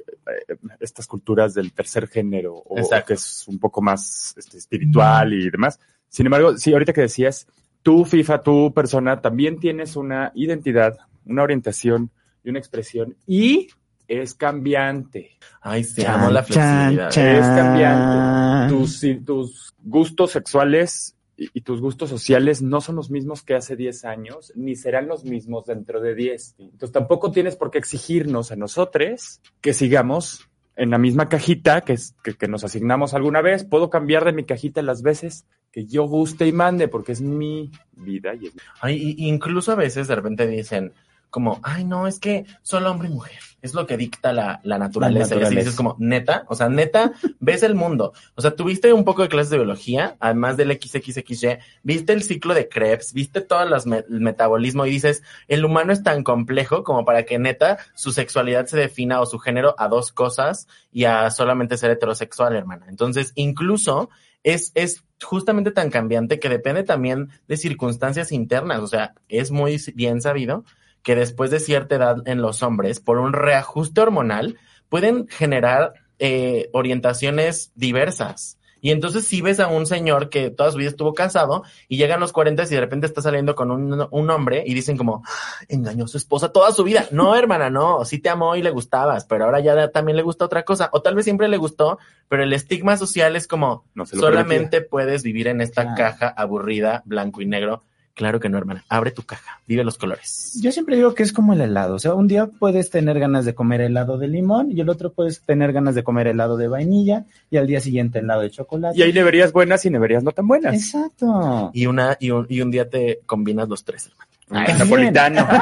estas culturas del tercer género, o Exacto. que es un poco más este, espiritual y demás. Sin embargo, sí, ahorita que decías, tú, FIFA, tú, persona, también tienes una identidad, una orientación y una expresión, y es cambiante. Ay, sí, Chan, amo la flexibilidad. chan. Es cambiante. Tus, y tus gustos sexuales y, y tus gustos sociales no son los mismos que hace 10 años, ni serán los mismos dentro de 10. Entonces tampoco tienes por qué exigirnos a nosotros que sigamos en la misma cajita que, es- que, que nos asignamos alguna vez. Puedo cambiar de mi cajita las veces que yo guste y mande porque es mi vida. Y es mi- Ay, y- incluso a veces de repente dicen como, ay, no, es que solo hombre y mujer. Es lo que dicta la, la naturaleza. Y así naturaleza. dices como, neta, o sea, neta, ves el mundo. O sea, tuviste un poco de clases de biología, además del XXXY, viste el ciclo de Krebs, viste todo las me- el metabolismo y dices, el humano es tan complejo como para que neta su sexualidad se defina o su género a dos cosas y a solamente ser heterosexual, hermana. Entonces, incluso es, es justamente tan cambiante que depende también de circunstancias internas. O sea, es muy bien sabido que después de cierta edad en los hombres, por un reajuste hormonal, pueden generar eh, orientaciones diversas. Y entonces si ves a un señor que toda su vida estuvo casado y llegan los 40 y de repente está saliendo con un, un hombre y dicen como, "Ah, engañó a su esposa toda su vida. No, hermana, no, sí te amó y le gustabas, pero ahora ya también le gusta otra cosa. O tal vez siempre le gustó, pero el estigma social es como, No solamente puedes vivir en esta Claro. caja aburrida, blanco y negro. Claro que no, hermana. Abre tu caja, vive los colores. Yo siempre digo que es como el helado. O sea, un día puedes tener ganas de comer helado de limón y el otro puedes tener ganas de comer helado de vainilla y al día siguiente helado de chocolate. Y hay neverías buenas y neverías no tan buenas. Exacto. Y una, y un, y un día te combinas los tres, hermano. Ay, napolitano.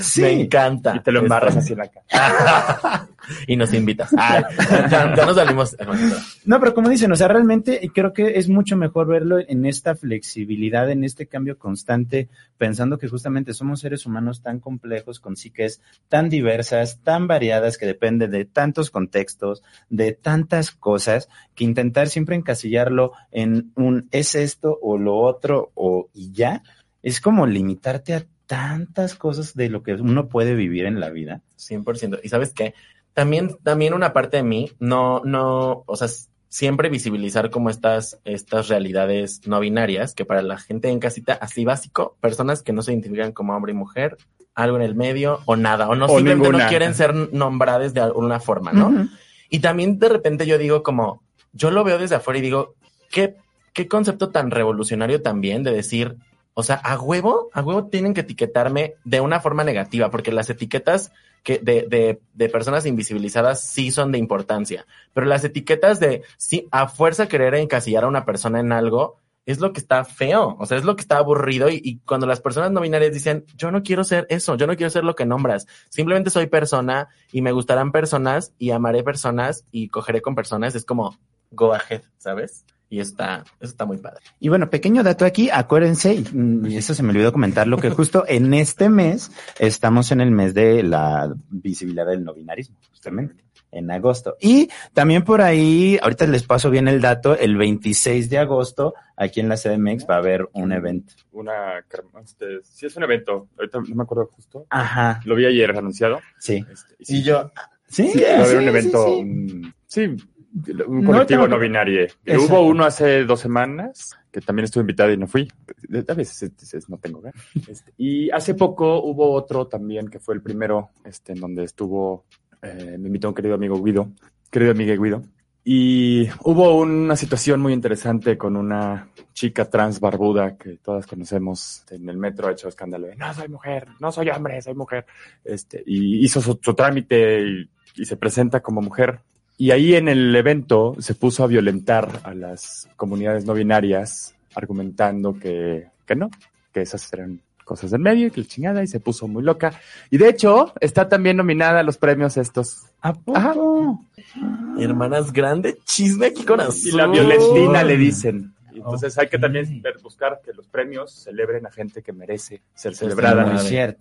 Sí. Me encanta. Y te lo embarras Esto. así en la cara. y nos invitas. Ay, ya, ya nos salimos. No, pero como dicen, o sea, realmente creo que es mucho mejor verlo en esta flexibilidad, en este cambio constante, pensando que justamente somos seres humanos tan complejos, con psiques tan diversas, tan variadas, que depende de tantos contextos, de tantas cosas, que intentar siempre encasillarlo en un es esto o lo otro o y ya, es como limitarte a tantas cosas de lo que uno puede vivir en la vida. 100%. Y sabes qué? También, también una parte de mí, no, no, o sea, siempre visibilizar como estas, estas realidades no binarias, que para la gente en casita, así básico, personas que no se identifican como hombre y mujer, algo en el medio, o nada, o no O simplemente ninguna. no quieren ser nombradas de alguna forma, ¿no? Y también de repente yo digo como, yo lo veo desde afuera y digo, qué, qué concepto tan revolucionario también de decir, o sea, a huevo, a huevo tienen que etiquetarme de una forma negativa, porque las etiquetas que de, de, de personas invisibilizadas sí son de importancia, pero las etiquetas de sí, a fuerza querer encasillar a una persona en algo es lo que está feo, o sea, es lo que está aburrido y, cuando las personas no dicen, yo no quiero ser eso, yo no quiero ser lo que nombras, simplemente soy persona y me gustarán personas y amaré personas y cogeré con personas, es como go ahead, ¿sabes? Y está, eso está muy padre. Y bueno, pequeño dato aquí, acuérdense, y, mm, eso se me olvidó comentarlo, que justo en este mes estamos en el mes de la visibilidad del no binarismo, justamente, en agosto. Y también por ahí, ahorita les paso bien el dato, el 26 de agosto, aquí en la CDMX va a haber un evento. Una, este, sí es un evento, ahorita no me acuerdo justo. Ajá, Lo vi ayer anunciado. sí. Este, y sí, yo, Sí, sí, va a haber sí, un sí, evento, sí. Un- No colectivo no, que- binario. Hubo uno hace dos semanas, que también estuve invitado y no fui. A veces, veces no tengo ganas. Este, y hace poco hubo otro también, que fue el primero, este, en donde estuvo, eh, me invitó un querido amigo Guido, querido amigo Guido. Y hubo una situación muy interesante con una chica trans barbuda que todas conocemos en el metro, ha hecho escándalo de no soy mujer, no soy hombre, soy mujer. Este, y hizo su, su trámite y, y se presenta como mujer. Y ahí en el evento se puso a violentar a las comunidades no binarias argumentando que, que no, que esas eran cosas del medio y que la chingada y se puso muy loca. Y de hecho, está también nominada a los premios estos. ¿A poco? Hermanas grande, chisme aquí con azul. Y la Violentina le dicen. Entonces hay que también buscar que los premios celebren a gente que merece ser Eso celebrada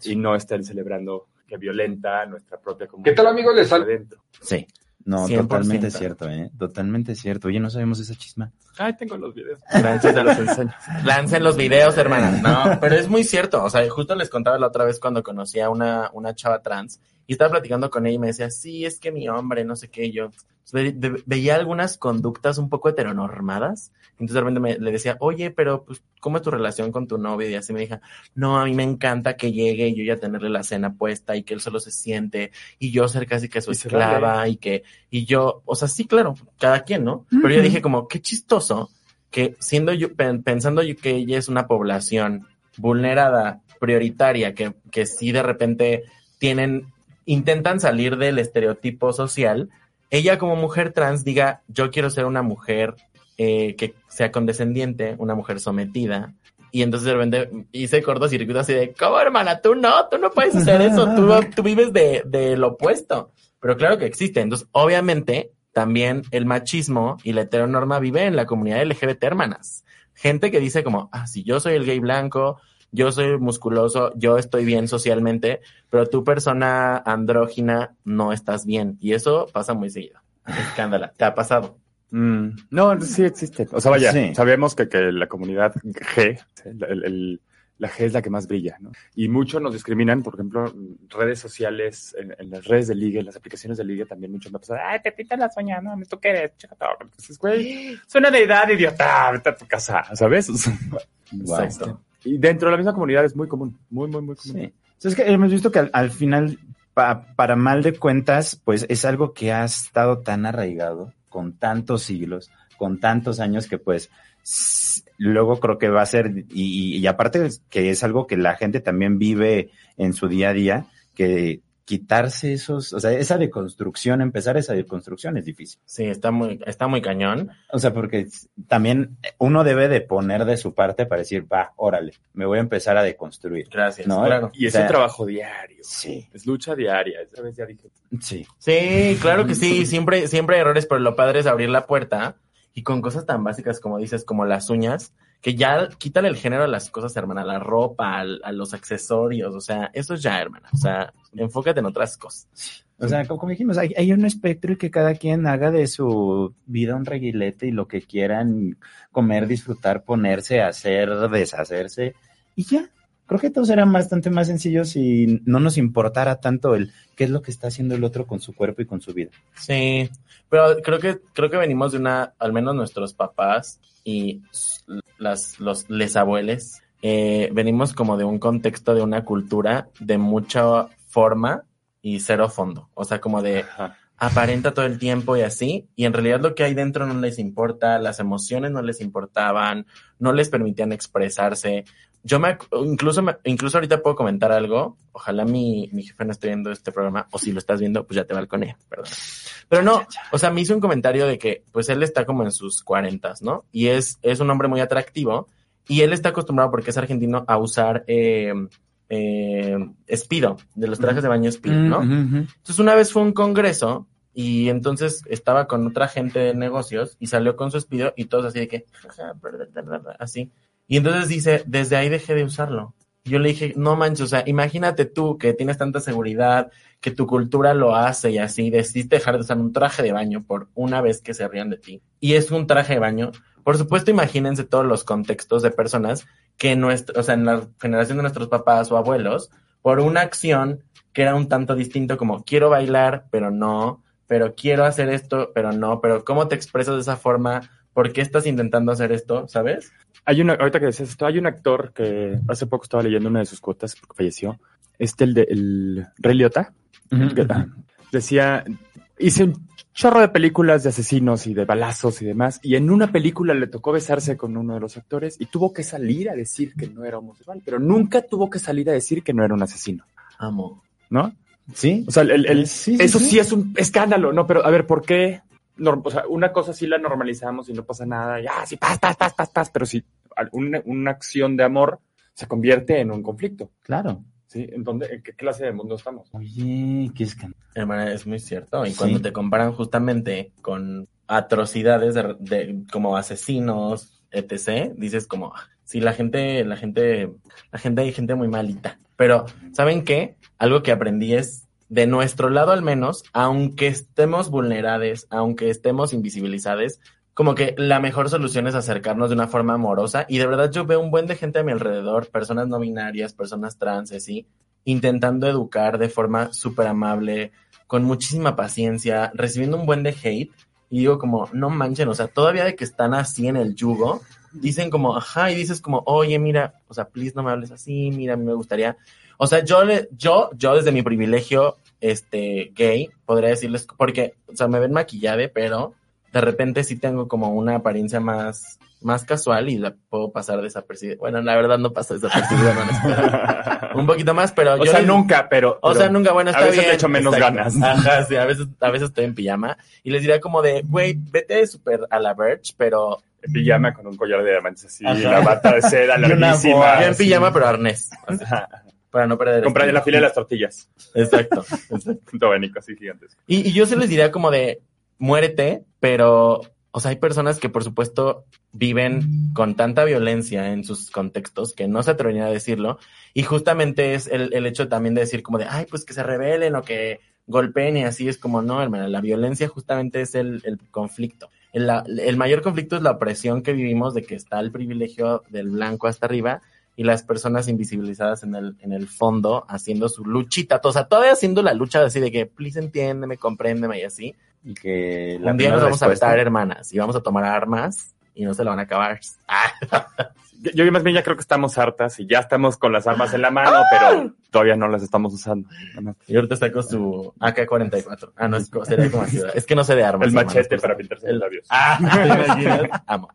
y no estén celebrando que violenta a nuestra propia comunidad. ¿Qué tal, amigos? Les sal- Adentro. Sí. No, 100%. totalmente cierto, ¿eh? Totalmente cierto. Oye, no sabemos esa chisma. Ay, tengo los videos. Gracias. Te los enseño. Lancen los videos, hermana. No, pero es muy cierto. O sea, justo les contaba la otra vez cuando conocí a una, una chava trans y estaba platicando con ella y me decía, sí, es que mi hombre, no sé qué. Y yo ve- de- veía algunas conductas un poco heteronormadas. Entonces de repente me, le decía, oye, pero pues, ¿cómo es tu relación con tu novio? Y así me dijo, no, a mí me encanta que llegue y yo ya tenerle la cena puesta y que él solo se siente y yo ser casi que su Y esclava y que, y yo, o sea, sí, claro, cada quien, ¿no? Pero yo dije como, qué chistoso que siendo yo, pen- pensando yo que ella es una población vulnerada, prioritaria, que, que sí de repente tienen, intentan salir del estereotipo social, ella como mujer trans diga, yo quiero ser una mujer eh, que sea condescendiente, una mujer sometida, y entonces de repente hice cortocircuito así de, ¿cómo hermana? Tú no, tú no puedes hacer eso, tú, tú vives de, de lo opuesto. Pero claro que existe. Entonces, obviamente, también el machismo y la heteronorma vive en la comunidad LGBT, hermanas. Gente que dice como, ah, si yo soy el gay blanco, yo soy musculoso, yo estoy bien socialmente, pero tú persona andrógina no estás bien. Y eso pasa muy seguido. Escándala. ¿Te ha pasado? Mm, no, sí existe. O sea, vaya, Sí. sabemos que, que la comunidad G, el- el- la G es la que más brilla, ¿no? Y muchos nos discriminan, por ejemplo, en redes sociales, en, en las redes de ligue, en las aplicaciones de ligue también mucho me pasa, ay, te pintan las uñas, no, ¿tú qué eres? Chica, todo". Entonces, güey, es una deidad, idiota, vete a tu casa, ¿sabes? Exacto. Y dentro de la misma comunidad es muy común, muy, muy, muy común. Sí. Sea, es que hemos visto que al, al final, pa- para mal de cuentas, pues es algo que ha estado tan arraigado con tantos siglos, con tantos años que pues luego creo que va a ser, y, y aparte que es algo que la gente también vive en su día a día, que quitarse esos, o sea, esa deconstrucción, empezar esa deconstrucción es difícil. Sí, está muy, está muy cañón. O sea, porque también uno debe de poner de su parte para decir, va, órale, me voy a empezar a deconstruir. Gracias. No, claro. Y es O sea, un trabajo diario. Sí, Es lucha diaria. Esa vez ya dije. sí. Sí, claro que sí, siempre, siempre hay errores, pero lo padre es abrir la puerta y con cosas tan básicas como dices, como las uñas, que ya quítale el género a las cosas, hermana, a la ropa, al- a, los accesorios, o sea, eso es ya, hermana, o sea, enfócate en otras cosas. O sea, como dijimos, hay, hay un espectro y que cada quien haga de su vida un reguilete y lo que quieran comer, disfrutar, ponerse, hacer, deshacerse y ya. Creo que todos eran bastante más sencillos si no nos importara tanto el qué es lo que está haciendo el otro con su cuerpo y con su vida. Sí, pero creo que, creo que venimos de una, al menos nuestros papás y las, los les abueles, eh, venimos como de un contexto de una cultura de mucha forma y cero fondo. O sea, como de aparenta todo el tiempo y así, y en realidad lo que hay dentro no les importa, las emociones no les importaban, no les permitían expresarse. Yo me, incluso, me- incluso ahorita puedo comentar algo, ojalá mi, mi jefe no esté viendo este programa, o si lo estás viendo, pues ya te balconea, perdón. Pero no, o sea, me hizo un comentario de que, pues él está como en sus cuarentas, ¿no? Y es, es un hombre muy atractivo, y él está acostumbrado, porque es argentino, a usar eh, eh, Speedo, de los trajes de baño Speedo, ¿no? Entonces una vez fue a un congreso y entonces estaba con otra gente de negocios y salió con su espido y todos así de que, así. Y entonces dice, desde ahí dejé de usarlo. Yo le dije, no manches, o sea, imagínate tú que tienes tanta seguridad, que tu cultura lo hace y así, decidiste dejar de usar un traje de baño por una vez que se rían de ti. Y es un traje de baño. Por supuesto, imagínense todos los contextos de personas que nuestro, o sea, en la generación de nuestros papás o abuelos, por una acción que era un tanto distinto como quiero bailar, pero no, pero quiero hacer esto, pero no, pero ¿cómo te expresas de esa forma? ¿Por qué estás intentando hacer esto? ¿Sabes? Hay una, ahorita que decías esto, hay un actor que hace poco estaba leyendo una de sus cuotas porque falleció. Este, el de el Rey Liotta. que, Decía, hice un chorro de películas de asesinos y de balazos y demás, y en una película le tocó besarse con uno de los actores y tuvo que salir a decir que no era homosexual, pero nunca tuvo que salir a decir que no era un asesino, Amo. ¿no? Sí. O sea, el, el- Sí, sí, eso sí. sí es un escándalo, ¿no? Pero a ver, ¿por qué? Norm- o sea, una cosa sí la normalizamos y no pasa nada, ya, sí, paz, paz, paz, paz, paz, pero si una, una acción de amor se convierte en un conflicto. Claro. ¿Sí? ¿En, dónde, ¿En qué clase de mundo estamos? Oye, ¿qué es que Hermana, es muy cierto. Y Sí. cuando te comparan justamente con atrocidades de, de- como asesinos, etc., dices como, "Ah, sí, la gente, la gente, la gente, hay gente muy malita. Pero, ¿saben qué? Algo que aprendí es, de nuestro lado al menos, aunque estemos vulnerables, aunque estemos invisibilizados, como que la mejor solución es acercarnos de una forma amorosa. Y de verdad yo veo un buen de gente a mi alrededor, personas no binarias, personas trans, así, intentando educar de forma súper amable, con muchísima paciencia, recibiendo un buen de hate. Y digo como, no manchen, o sea, todavía de que están así en el yugo, dicen como, ajá, y dices como, oye, mira, o sea, please no me hables así, mira, a mí me gustaría. O sea, yo, le, yo, yo desde mi privilegio, este, gay, podría decirles, porque, o sea, me ven maquillade, pero de repente sí tengo como una apariencia más, más casual y la puedo pasar desapercibida. Bueno, la verdad no pasa desapercibida, no, un poquito más, pero O yo sea, les- nunca, pero. o pero sea, nunca, bueno, a está veces bien. le echo menos ganas. Ajá, sí, a veces, a veces estoy en pijama y les diría como de, güey, vete súper a la Verge, pero En pijama con un collar de diamantes así, Ajá. la bata de seda larguísima. yo en pijama, pero arnés, Ajá. Para no perder Comprar en la fila de las tortillas. Exacto, exacto. Bénico, así gigantes. Y, y yo se les diría como de, muérete, pero, o sea, hay personas que por supuesto viven con tanta violencia en sus contextos que no se atreverían a decirlo. Y justamente es el, el hecho también de decir como de, ay, pues que se rebelen o que golpeen y así es como, no, hermana, la violencia justamente es el, el conflicto. El, la- el mayor conflicto es la opresión que vivimos de que está el privilegio del blanco hasta arriba y las personas invisibilizadas en el, en el fondo haciendo su luchita, o sea, todavía haciendo la lucha así de que, please entiéndeme, compréndeme y así. Y que Un día nos vamos a respuesta- matar, hermanas, y vamos a tomar armas y no se la van a acabar. Ah, Yo, yo más bien ya creo que estamos hartas y ya estamos con las armas en la mano, pero todavía no las estamos usando. y ahorita está con su AK-44. Ah, no, es, sería como así. Es que no sé de armas. El machete para pintarse El- los labios. Ah, ¿te imaginas? Amo.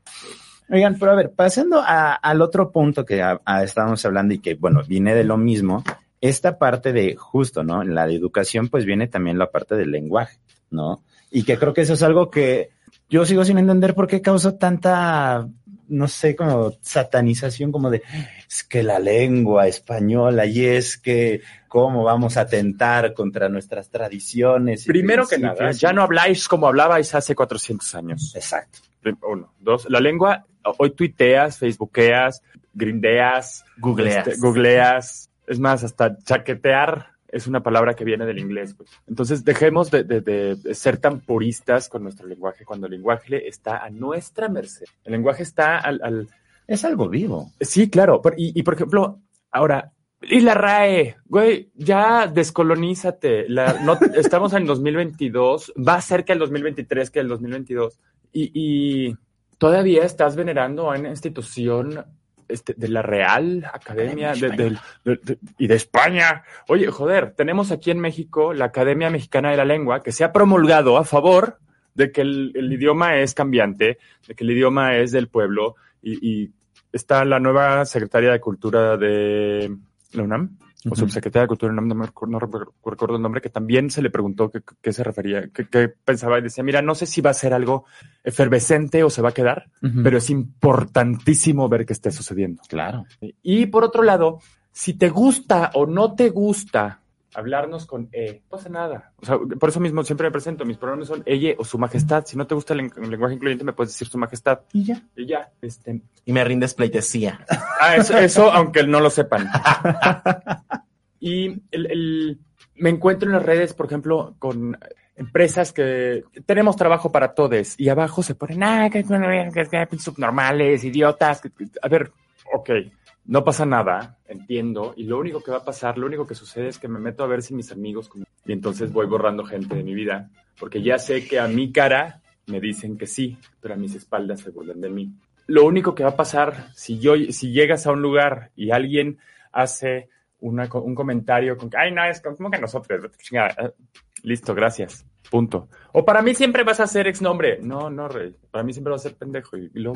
Oigan, pero a ver, pasando a- al otro punto que a- a- estábamos hablando y que, bueno, viene de lo mismo, esta parte de justo, ¿no? En la de educación, pues viene también la parte del lenguaje, ¿no? Y que creo que eso es algo que yo sigo sin entender por qué causó tanta, no sé, como satanización, como de, es que la lengua española y es que cómo vamos a atentar contra nuestras tradiciones. Primero que nada, ya no habláis como hablabais hace 400 años. Exacto. Uno. Dos, la lengua, hoy tuiteas, facebookeas, grindeas, Googleas. este, googleas. Es más, hasta chaquetear es una palabra que viene del inglés. pues. Entonces, dejemos de, de- de- ser tan puristas con nuestro lenguaje cuando el lenguaje está a nuestra merced. El lenguaje está al... al- Es algo vivo. Sí, claro. Y, y, por ejemplo, ahora, y la RAE, güey, ya descolonízate. La, no, estamos en 2022, va cerca el 2023 que el 2022. Y, y todavía estás venerando a una institución este, de la Real Academia de- del- de- de- y de España. Oye, joder, tenemos aquí en México la Academia Mexicana de la Lengua que se ha promulgado a favor de que el, el idioma es cambiante, de que el idioma es del pueblo y, y está la nueva secretaria de Cultura de la UNAM, o subsecretaria de Cultura UNAM, no, me recu- no recu- recuerdo el nombre, que también se le preguntó qué qué se refería, qué qué pensaba y decía, mira, no sé si va a ser algo efervescente o se va a quedar, pero es importantísimo ver qué esté sucediendo. Claro. Y por otro lado, si te gusta o no te gusta hablarnos con E, no pasa nada. O sea, por eso mismo siempre me presento, mis pronombres son ella o su majestad. Si no te gusta el, len- el lenguaje incluyente, me puedes decir su majestad. Y ya. Y ya. Este, Y me rindes pleitesía. Ah, eso, eso aunque no lo sepan. Y el, el- me encuentro en las redes, por ejemplo, con empresas que tenemos trabajo para todos y abajo se ponen, ah, que, que, que, que subnormales, idiotas. que- que-". A ver, ok, no pasa nada, entiendo, y lo único que va a pasar, lo único que sucede es que me meto a ver si mis amigos, y entonces voy borrando gente de mi vida, porque ya sé que a mi cara me dicen que sí, pero a mis espaldas se burlan de mí. Lo único que va a pasar si yo, si llegas a un lugar y alguien hace una un comentario con que, ay, no, es como que nosotros, chingada". Eh, listo, gracias, punto. O para mí siempre vas a ser exnombre. No, no, rey, para mí siempre vas a ser pendejo y, y ¿qué?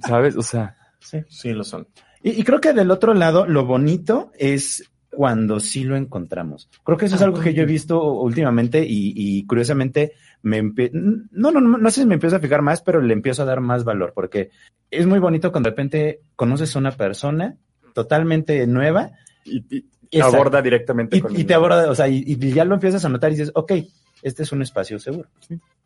¿sabes? O sea, Sí, sí lo son. Y, y creo que del otro lado, lo bonito es cuando sí lo encontramos. Creo que eso es algo que yo he visto últimamente y, y curiosamente me no, no, no, no sé si me empiezo a fijar más, pero le empiezo a dar más valor porque es muy bonito cuando de repente conoces a una persona totalmente nueva Y, y Exacto. aborda directamente y, con y te aborda, o sea, y, y ya lo empiezas a notar y dices, ok, este es un espacio seguro,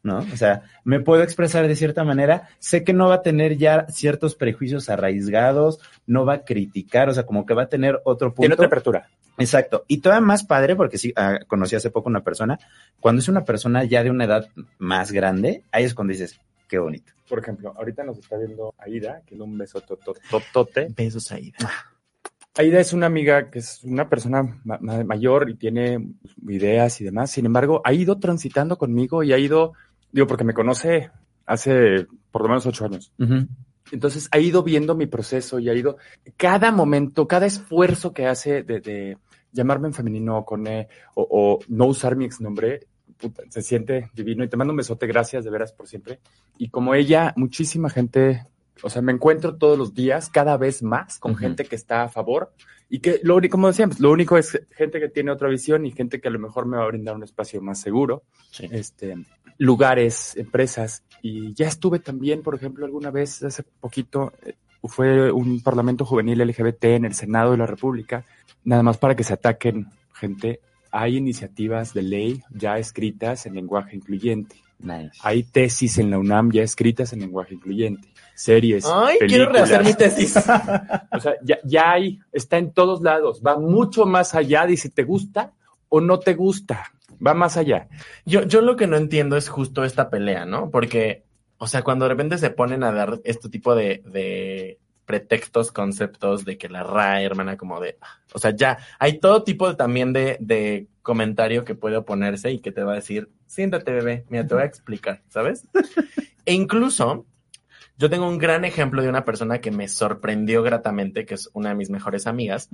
¿no? O sea, me puedo expresar de cierta manera, sé que no va a tener ya ciertos prejuicios arraigados, no va a criticar, o sea, como que va a tener otro punto. Tiene otra apertura. Exacto. Y todavía más padre, porque sí, ah, conocí hace poco una persona, cuando es una persona ya de una edad más grande, ahí es cuando dices, qué bonito. Por ejemplo, ahorita nos está viendo Aida, que le un beso totote. Besos Aida. Aida es una amiga que es una persona ma- ma- mayor y tiene ideas y demás. Sin embargo, ha ido transitando conmigo y ha ido, digo, porque me conoce hace por lo menos ocho años. Entonces ha ido viendo mi proceso y ha ido cada momento, cada esfuerzo que hace de, de llamarme en femenino con E o, o no usar mi exnombre, puta, se siente divino y te mando un besote, gracias de veras por siempre. Y como ella, muchísima gente, o sea, me encuentro todos los días cada vez más con gente que está a favor y que lo único, como decíamos, lo único es gente que tiene otra visión y gente que a lo mejor me va a brindar un espacio más seguro. Este, lugares, empresas. Y ya estuve también, por ejemplo, alguna vez hace poquito, eh, fue un parlamento juvenil LGBT en el Senado de la República, nada más para que se ataquen gente. Hay iniciativas de ley ya escritas en lenguaje incluyente. Hay tesis en la UNAM ya escritas en lenguaje incluyente. Series. Ay, quiero rehacer mi tesis. O sea, ya, ya hay, está en todos lados, va mucho más allá de si te gusta o no te gusta, va más allá. Yo, yo lo que no entiendo es justo esta pelea, ¿no? Porque, o sea, cuando de repente se ponen a dar este tipo de, de pretextos, conceptos de que la RAE, hermana, como de, o sea, ya hay todo tipo de- también de, de comentario que puede oponerse y que te va a decir, siéntate, bebé, mira, te voy a explicar, ¿sabes? e incluso, yo tengo un gran ejemplo de una persona que me sorprendió gratamente, que es una de mis mejores amigas,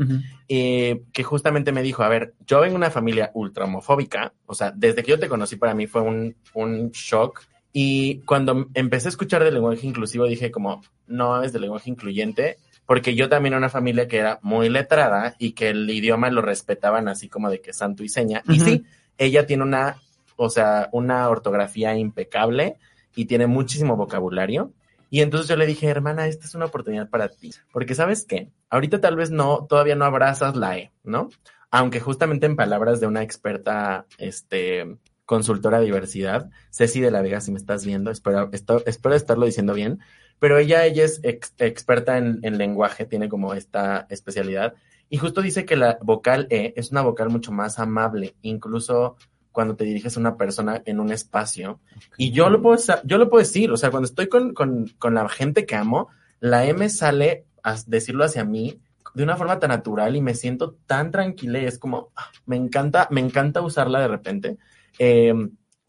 eh, que justamente me dijo, a ver, yo vengo de una familia ultra homofóbica, o sea, desde que yo te conocí para mí fue un, un shock. Y cuando empecé a escuchar del lenguaje inclusivo dije como, no es del lenguaje incluyente, porque yo también era una familia que era muy letrada y que el idioma lo respetaban así como de que santo y seña. Y sí, ella tiene una, o sea, una ortografía impecable y tiene muchísimo vocabulario. Y entonces yo le dije, hermana, esta es una oportunidad para ti. Porque sabes qué, ahorita tal vez no, todavía no abrazas la E, ¿no? Aunque justamente en palabras de una experta, este, consultora de diversidad, Ceci de la Vega, si me estás viendo, espero, esto- espero estarlo diciendo bien, pero ella, ella es ex- experta en lenguaje, tiene como esta especialidad, y justo dice que la vocal E es una vocal mucho más amable, incluso cuando te diriges a una persona en un espacio. Y yo lo puedo, yo lo puedo decir, o sea, cuando estoy con, con, con la gente que amo, la M sale a decirlo hacia mí de una forma tan natural y me siento tan tranquila y es como, ah, me encanta, me encanta usarla de repente. Eh,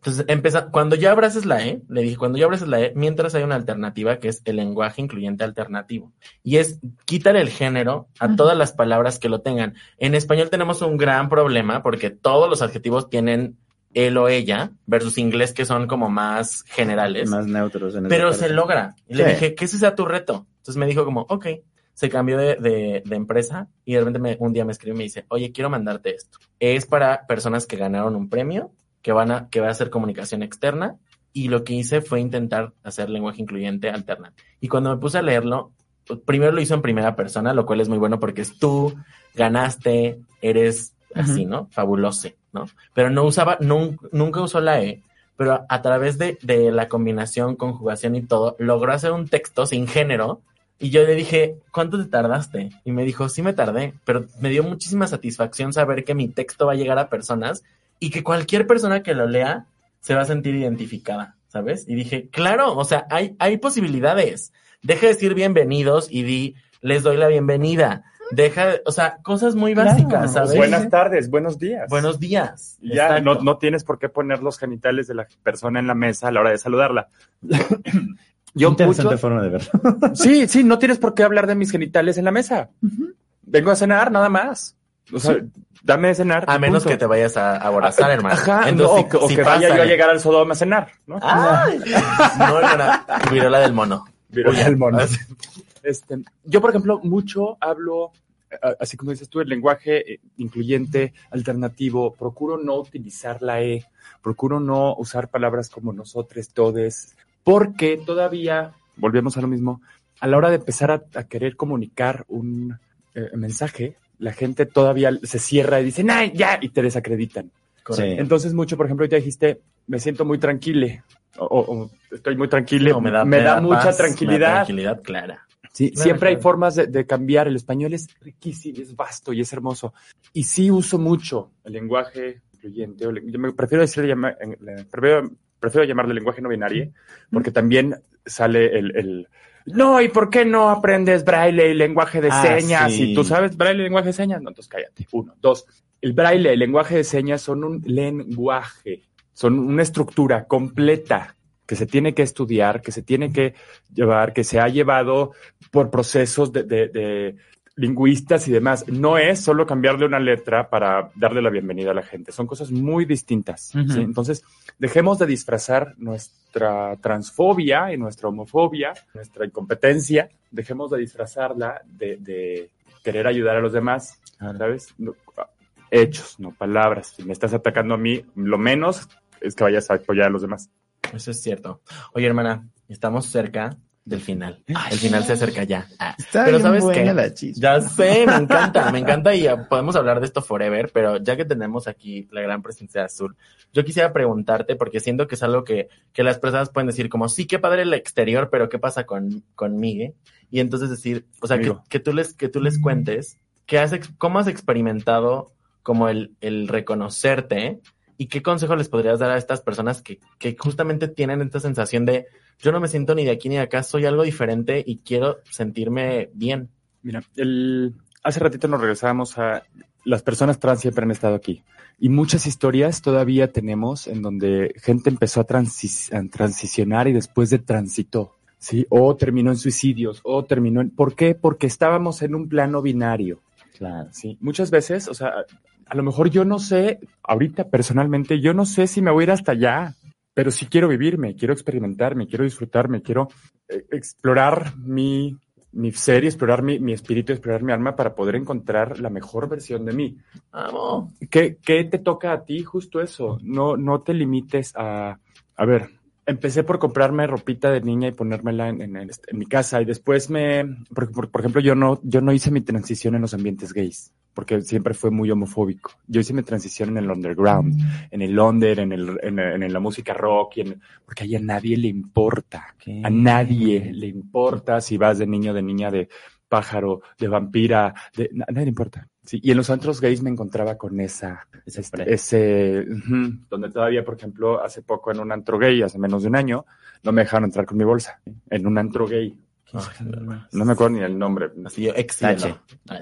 entonces, empeza, cuando ya abraces la E, le dije, cuando ya abraces la E, mientras hay una alternativa que es el lenguaje incluyente alternativo. Y es quitar el género a todas las palabras que lo tengan. En español tenemos un gran problema porque todos los adjetivos tienen él o ella versus inglés que son como más generales. Más neutros en Pero se logra. Y le Sí. dije, que ese sea tu reto. Entonces me dijo como, ok. Se cambió de, de- de empresa y de repente me- un día me escribe y me dice, oye, quiero mandarte esto. Es para personas que ganaron un premio, que van a, que va a hacer comunicación externa. Y lo que hice fue intentar hacer lenguaje incluyente alternativo. Y cuando me puse a leerlo, pues, primero lo hizo en primera persona, lo cual es muy bueno porque es tú, ganaste, eres así. ¿no? Fabuloso, ¿no? Pero no usaba, nun- nunca usó la E, pero a, a través de, de la combinación, conjugación y todo, logró hacer un texto sin género. Y yo le dije, ¿cuánto te tardaste? Y me dijo, sí me tardé, pero me dio muchísima satisfacción saber que mi texto va a llegar a personas y que cualquier persona que lo lea se va a sentir identificada, ¿sabes? Y dije, claro, o sea, hay, hay posibilidades. Deja de decir bienvenidos y di, les doy la bienvenida. Deja, de- o sea, cosas muy básicas, ¿sabes? Buenas tardes, buenos días. Buenos días. Ya no, no tienes por qué poner los genitales de la persona en la mesa a la hora de saludarla. Yo Interesante mucho- forma de verlo. Sí, sí, no tienes por qué hablar de mis genitales en la mesa. Vengo a cenar, nada más. O sea, dame de cenar. A menos punto. que te vayas a abrazar, hermano. Ajá, Entonces, no, sí- o que, o sí que vaya yo a llegar al Sodoma a cenar, ¿no? ¡Ay! No, hermana. Virola del mono. Virola del mono. Este, yo, por ejemplo, mucho hablo a- así como dices tú, el lenguaje eh, incluyente, alternativo, procuro no utilizar la E, procuro no usar palabras como nosotros, todes, porque todavía, volvemos a lo mismo, a la hora de empezar a, a querer comunicar un eh, mensaje, la gente todavía se cierra y dice, ¡ay, ya! y te desacreditan. Entonces, mucho, por ejemplo, ya dijiste, me siento muy tranquile, o, estoy muy tranquilo, No, me da, mucha paz, me da tranquilidad. tranquilidad clara. Sí, Claro, siempre hay formas de, de cambiar. El español es riquísimo, es vasto y es hermoso. Y sí uso mucho el lenguaje incluyente. Yo me prefiero decir, llama- prefiero, prefiero llamarle lenguaje no binario, porque también sale el, el, no, ¿y por qué no aprendes braille y lenguaje de Ah, señas? sí. ¿Y tú sabes braille y lenguaje de señas? No, entonces cállate. Uno. Dos, el braille y el lenguaje de señas son un lenguaje, son una estructura completa que se tiene que estudiar, que se tiene que llevar, que se ha llevado por procesos de, de- de lingüistas y demás. No es solo cambiarle una letra para darle la bienvenida a la gente. Son cosas muy distintas. Entonces, dejemos de disfrazar nuestra transfobia y nuestra homofobia, nuestra incompetencia. Dejemos de disfrazarla de, de querer ayudar a los demás, ¿sabes? No- hechos, no palabras. Si me estás atacando a mí, lo menos es que vayas a apoyar a los demás. Eso es cierto. Oye, hermana, estamos cerca del final. El final se acerca ya. Ah, Está pero bien ¿sabes buena qué? la. Ya sé, me encanta, me encanta y podemos hablar de esto forever, pero ya que tenemos aquí la gran presencia de azul, yo quisiera preguntarte, porque siento que es algo que, que las personas pueden decir como, sí, qué padre el exterior, pero ¿qué pasa con, con Migue? Y entonces decir, o sea, que, que tú les, que tú les cuentes, que has, cómo has experimentado como el, el reconocerte y qué consejo les podrías dar a estas personas que, que justamente tienen esta sensación de, yo no me siento ni de aquí ni de acá, soy algo diferente y quiero sentirme bien. Mira, el, hace ratito nos regresábamos a las personas trans siempre han estado aquí. Y muchas historias todavía tenemos en donde gente empezó a, transi- a transicionar y después de transitó, ¿sí? O terminó en suicidios, o terminó en... ¿Por qué? Porque estábamos en un plano binario. Claro. Sí, muchas veces, o sea, a lo mejor yo no sé, ahorita personalmente, yo no sé si me voy a ir hasta allá, pero sí quiero vivirme, quiero experimentarme, quiero disfrutarme, quiero eh, explorar mi, mi ser y explorar mi, mi espíritu, explorar mi alma para poder encontrar la mejor versión de mí. Vamos. ¿Qué, qué te toca a ti? Justo eso. No, no te limites a, a ver, empecé por comprarme ropita de niña y ponérmela en, en- en- en mi casa y después me, por, por- por ejemplo, yo no, yo no hice mi transición en los ambientes gays porque siempre fue muy homofóbico. Yo hice mi transición en el underground, en el under, en, el, en, en la música rock, y en- porque ahí a nadie le importa. A nadie le importa si vas de niño, de niña, de pájaro, de vampira, de, a nadie le importa. Sí, y en los antros gays me encontraba con esa, Ese este, donde todavía, por ejemplo, hace poco en un antro gay, hace menos de un año, no me dejaron entrar con mi bolsa, en un antro gay. No me acuerdo ni el nombre. Así ex.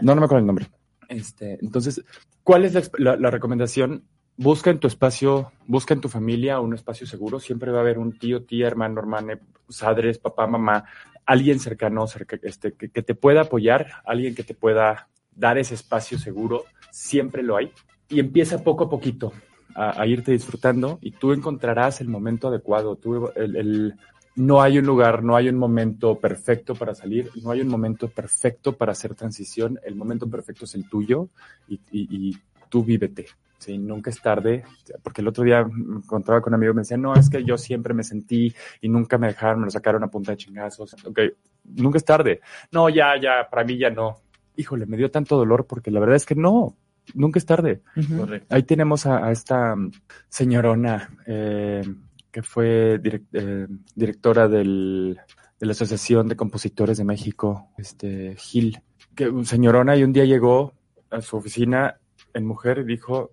No, no me acuerdo el nombre. Este, entonces, ¿cuál es la, recomendación? Busca en tu espacio, busca en tu familia un espacio seguro. Siempre va a haber un tío, tía, hermano, hermana, padres, papá, mamá, alguien cercano, cerca, este, que, te pueda apoyar, alguien que te pueda dar ese espacio seguro. Siempre lo hay. Y empieza poco a poquito a, irte disfrutando y tú encontrarás el momento adecuado. Tú, el- no hay un lugar, no hay un momento perfecto para salir, no hay un momento perfecto para hacer transición. El momento perfecto es el tuyo y, y- y tú vívete. Sí, nunca es tarde, porque el otro día me encontraba con un amigo y me decía, no, es que yo siempre me sentí y nunca me dejaron, me lo sacaron a punta de chingazos. Ok, nunca es tarde. No, ya, ya, para mí ya no. Híjole, me dio tanto dolor porque la verdad es que no, nunca es tarde. Ahí tenemos a, a esta señorona eh, que fue direc- eh, directora del, de la Asociación de Compositores de México, este Gil, que un señorona y un día llegó a su oficina en mujer y dijo,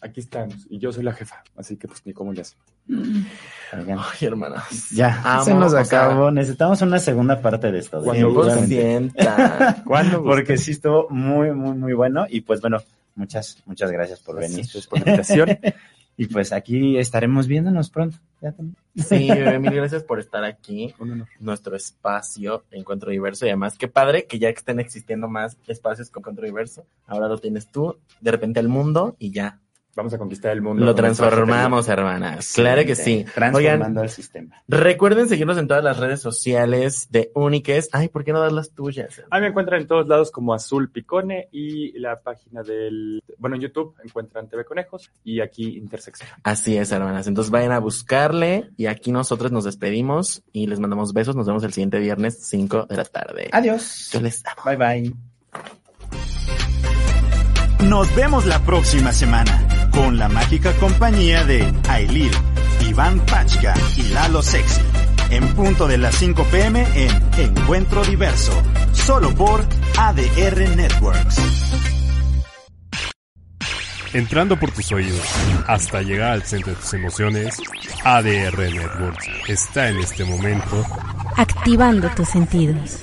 aquí estamos, y yo soy la jefa, así que pues ni cómo le hace. Oigan, Ay, hermanas. Ya, Amo, se nos o sea, acabó. Necesitamos una segunda parte de esto. Cuando. 100%. ¿Cuándo? Porque sí estuvo muy, muy, muy bueno. Y pues bueno, muchas, muchas gracias por venir. Gracias por la invitación. Y pues aquí estaremos viéndonos pronto. Sí, mil gracias por estar aquí. Nuestro espacio, Encuentro Diverso. Y además, qué padre que ya estén existiendo más espacios con Encuentro Diverso. Ahora lo tienes tú, de repente el mundo y ya. Vamos a conquistar el mundo. Lo transformamos, hermanas. Claro que sí. Transformando Oigan, el sistema. recuerden seguirnos en todas las redes sociales de Uniques. Ay, ¿por qué no das las tuyas? Ah, me encuentran en todos lados como Azul Picone y la página del, bueno, en YouTube encuentran TV Conejos y aquí Intersección. Así es, hermanas. Entonces vayan a buscarle y aquí nosotros nos despedimos y les mandamos besos. Nos vemos el siguiente viernes 5 de la tarde. Adiós. Yo les amo. Bye bye. Nos vemos la próxima semana con la mágica compañía de Ailil, Iván Pachka y Lalo Sexy. En punto de las 5 pm en Encuentro Diverso. Solo por ADR Networks. Entrando por tus oídos hasta llegar al centro de tus emociones, ADR Networks está en este momento activando tus sentidos.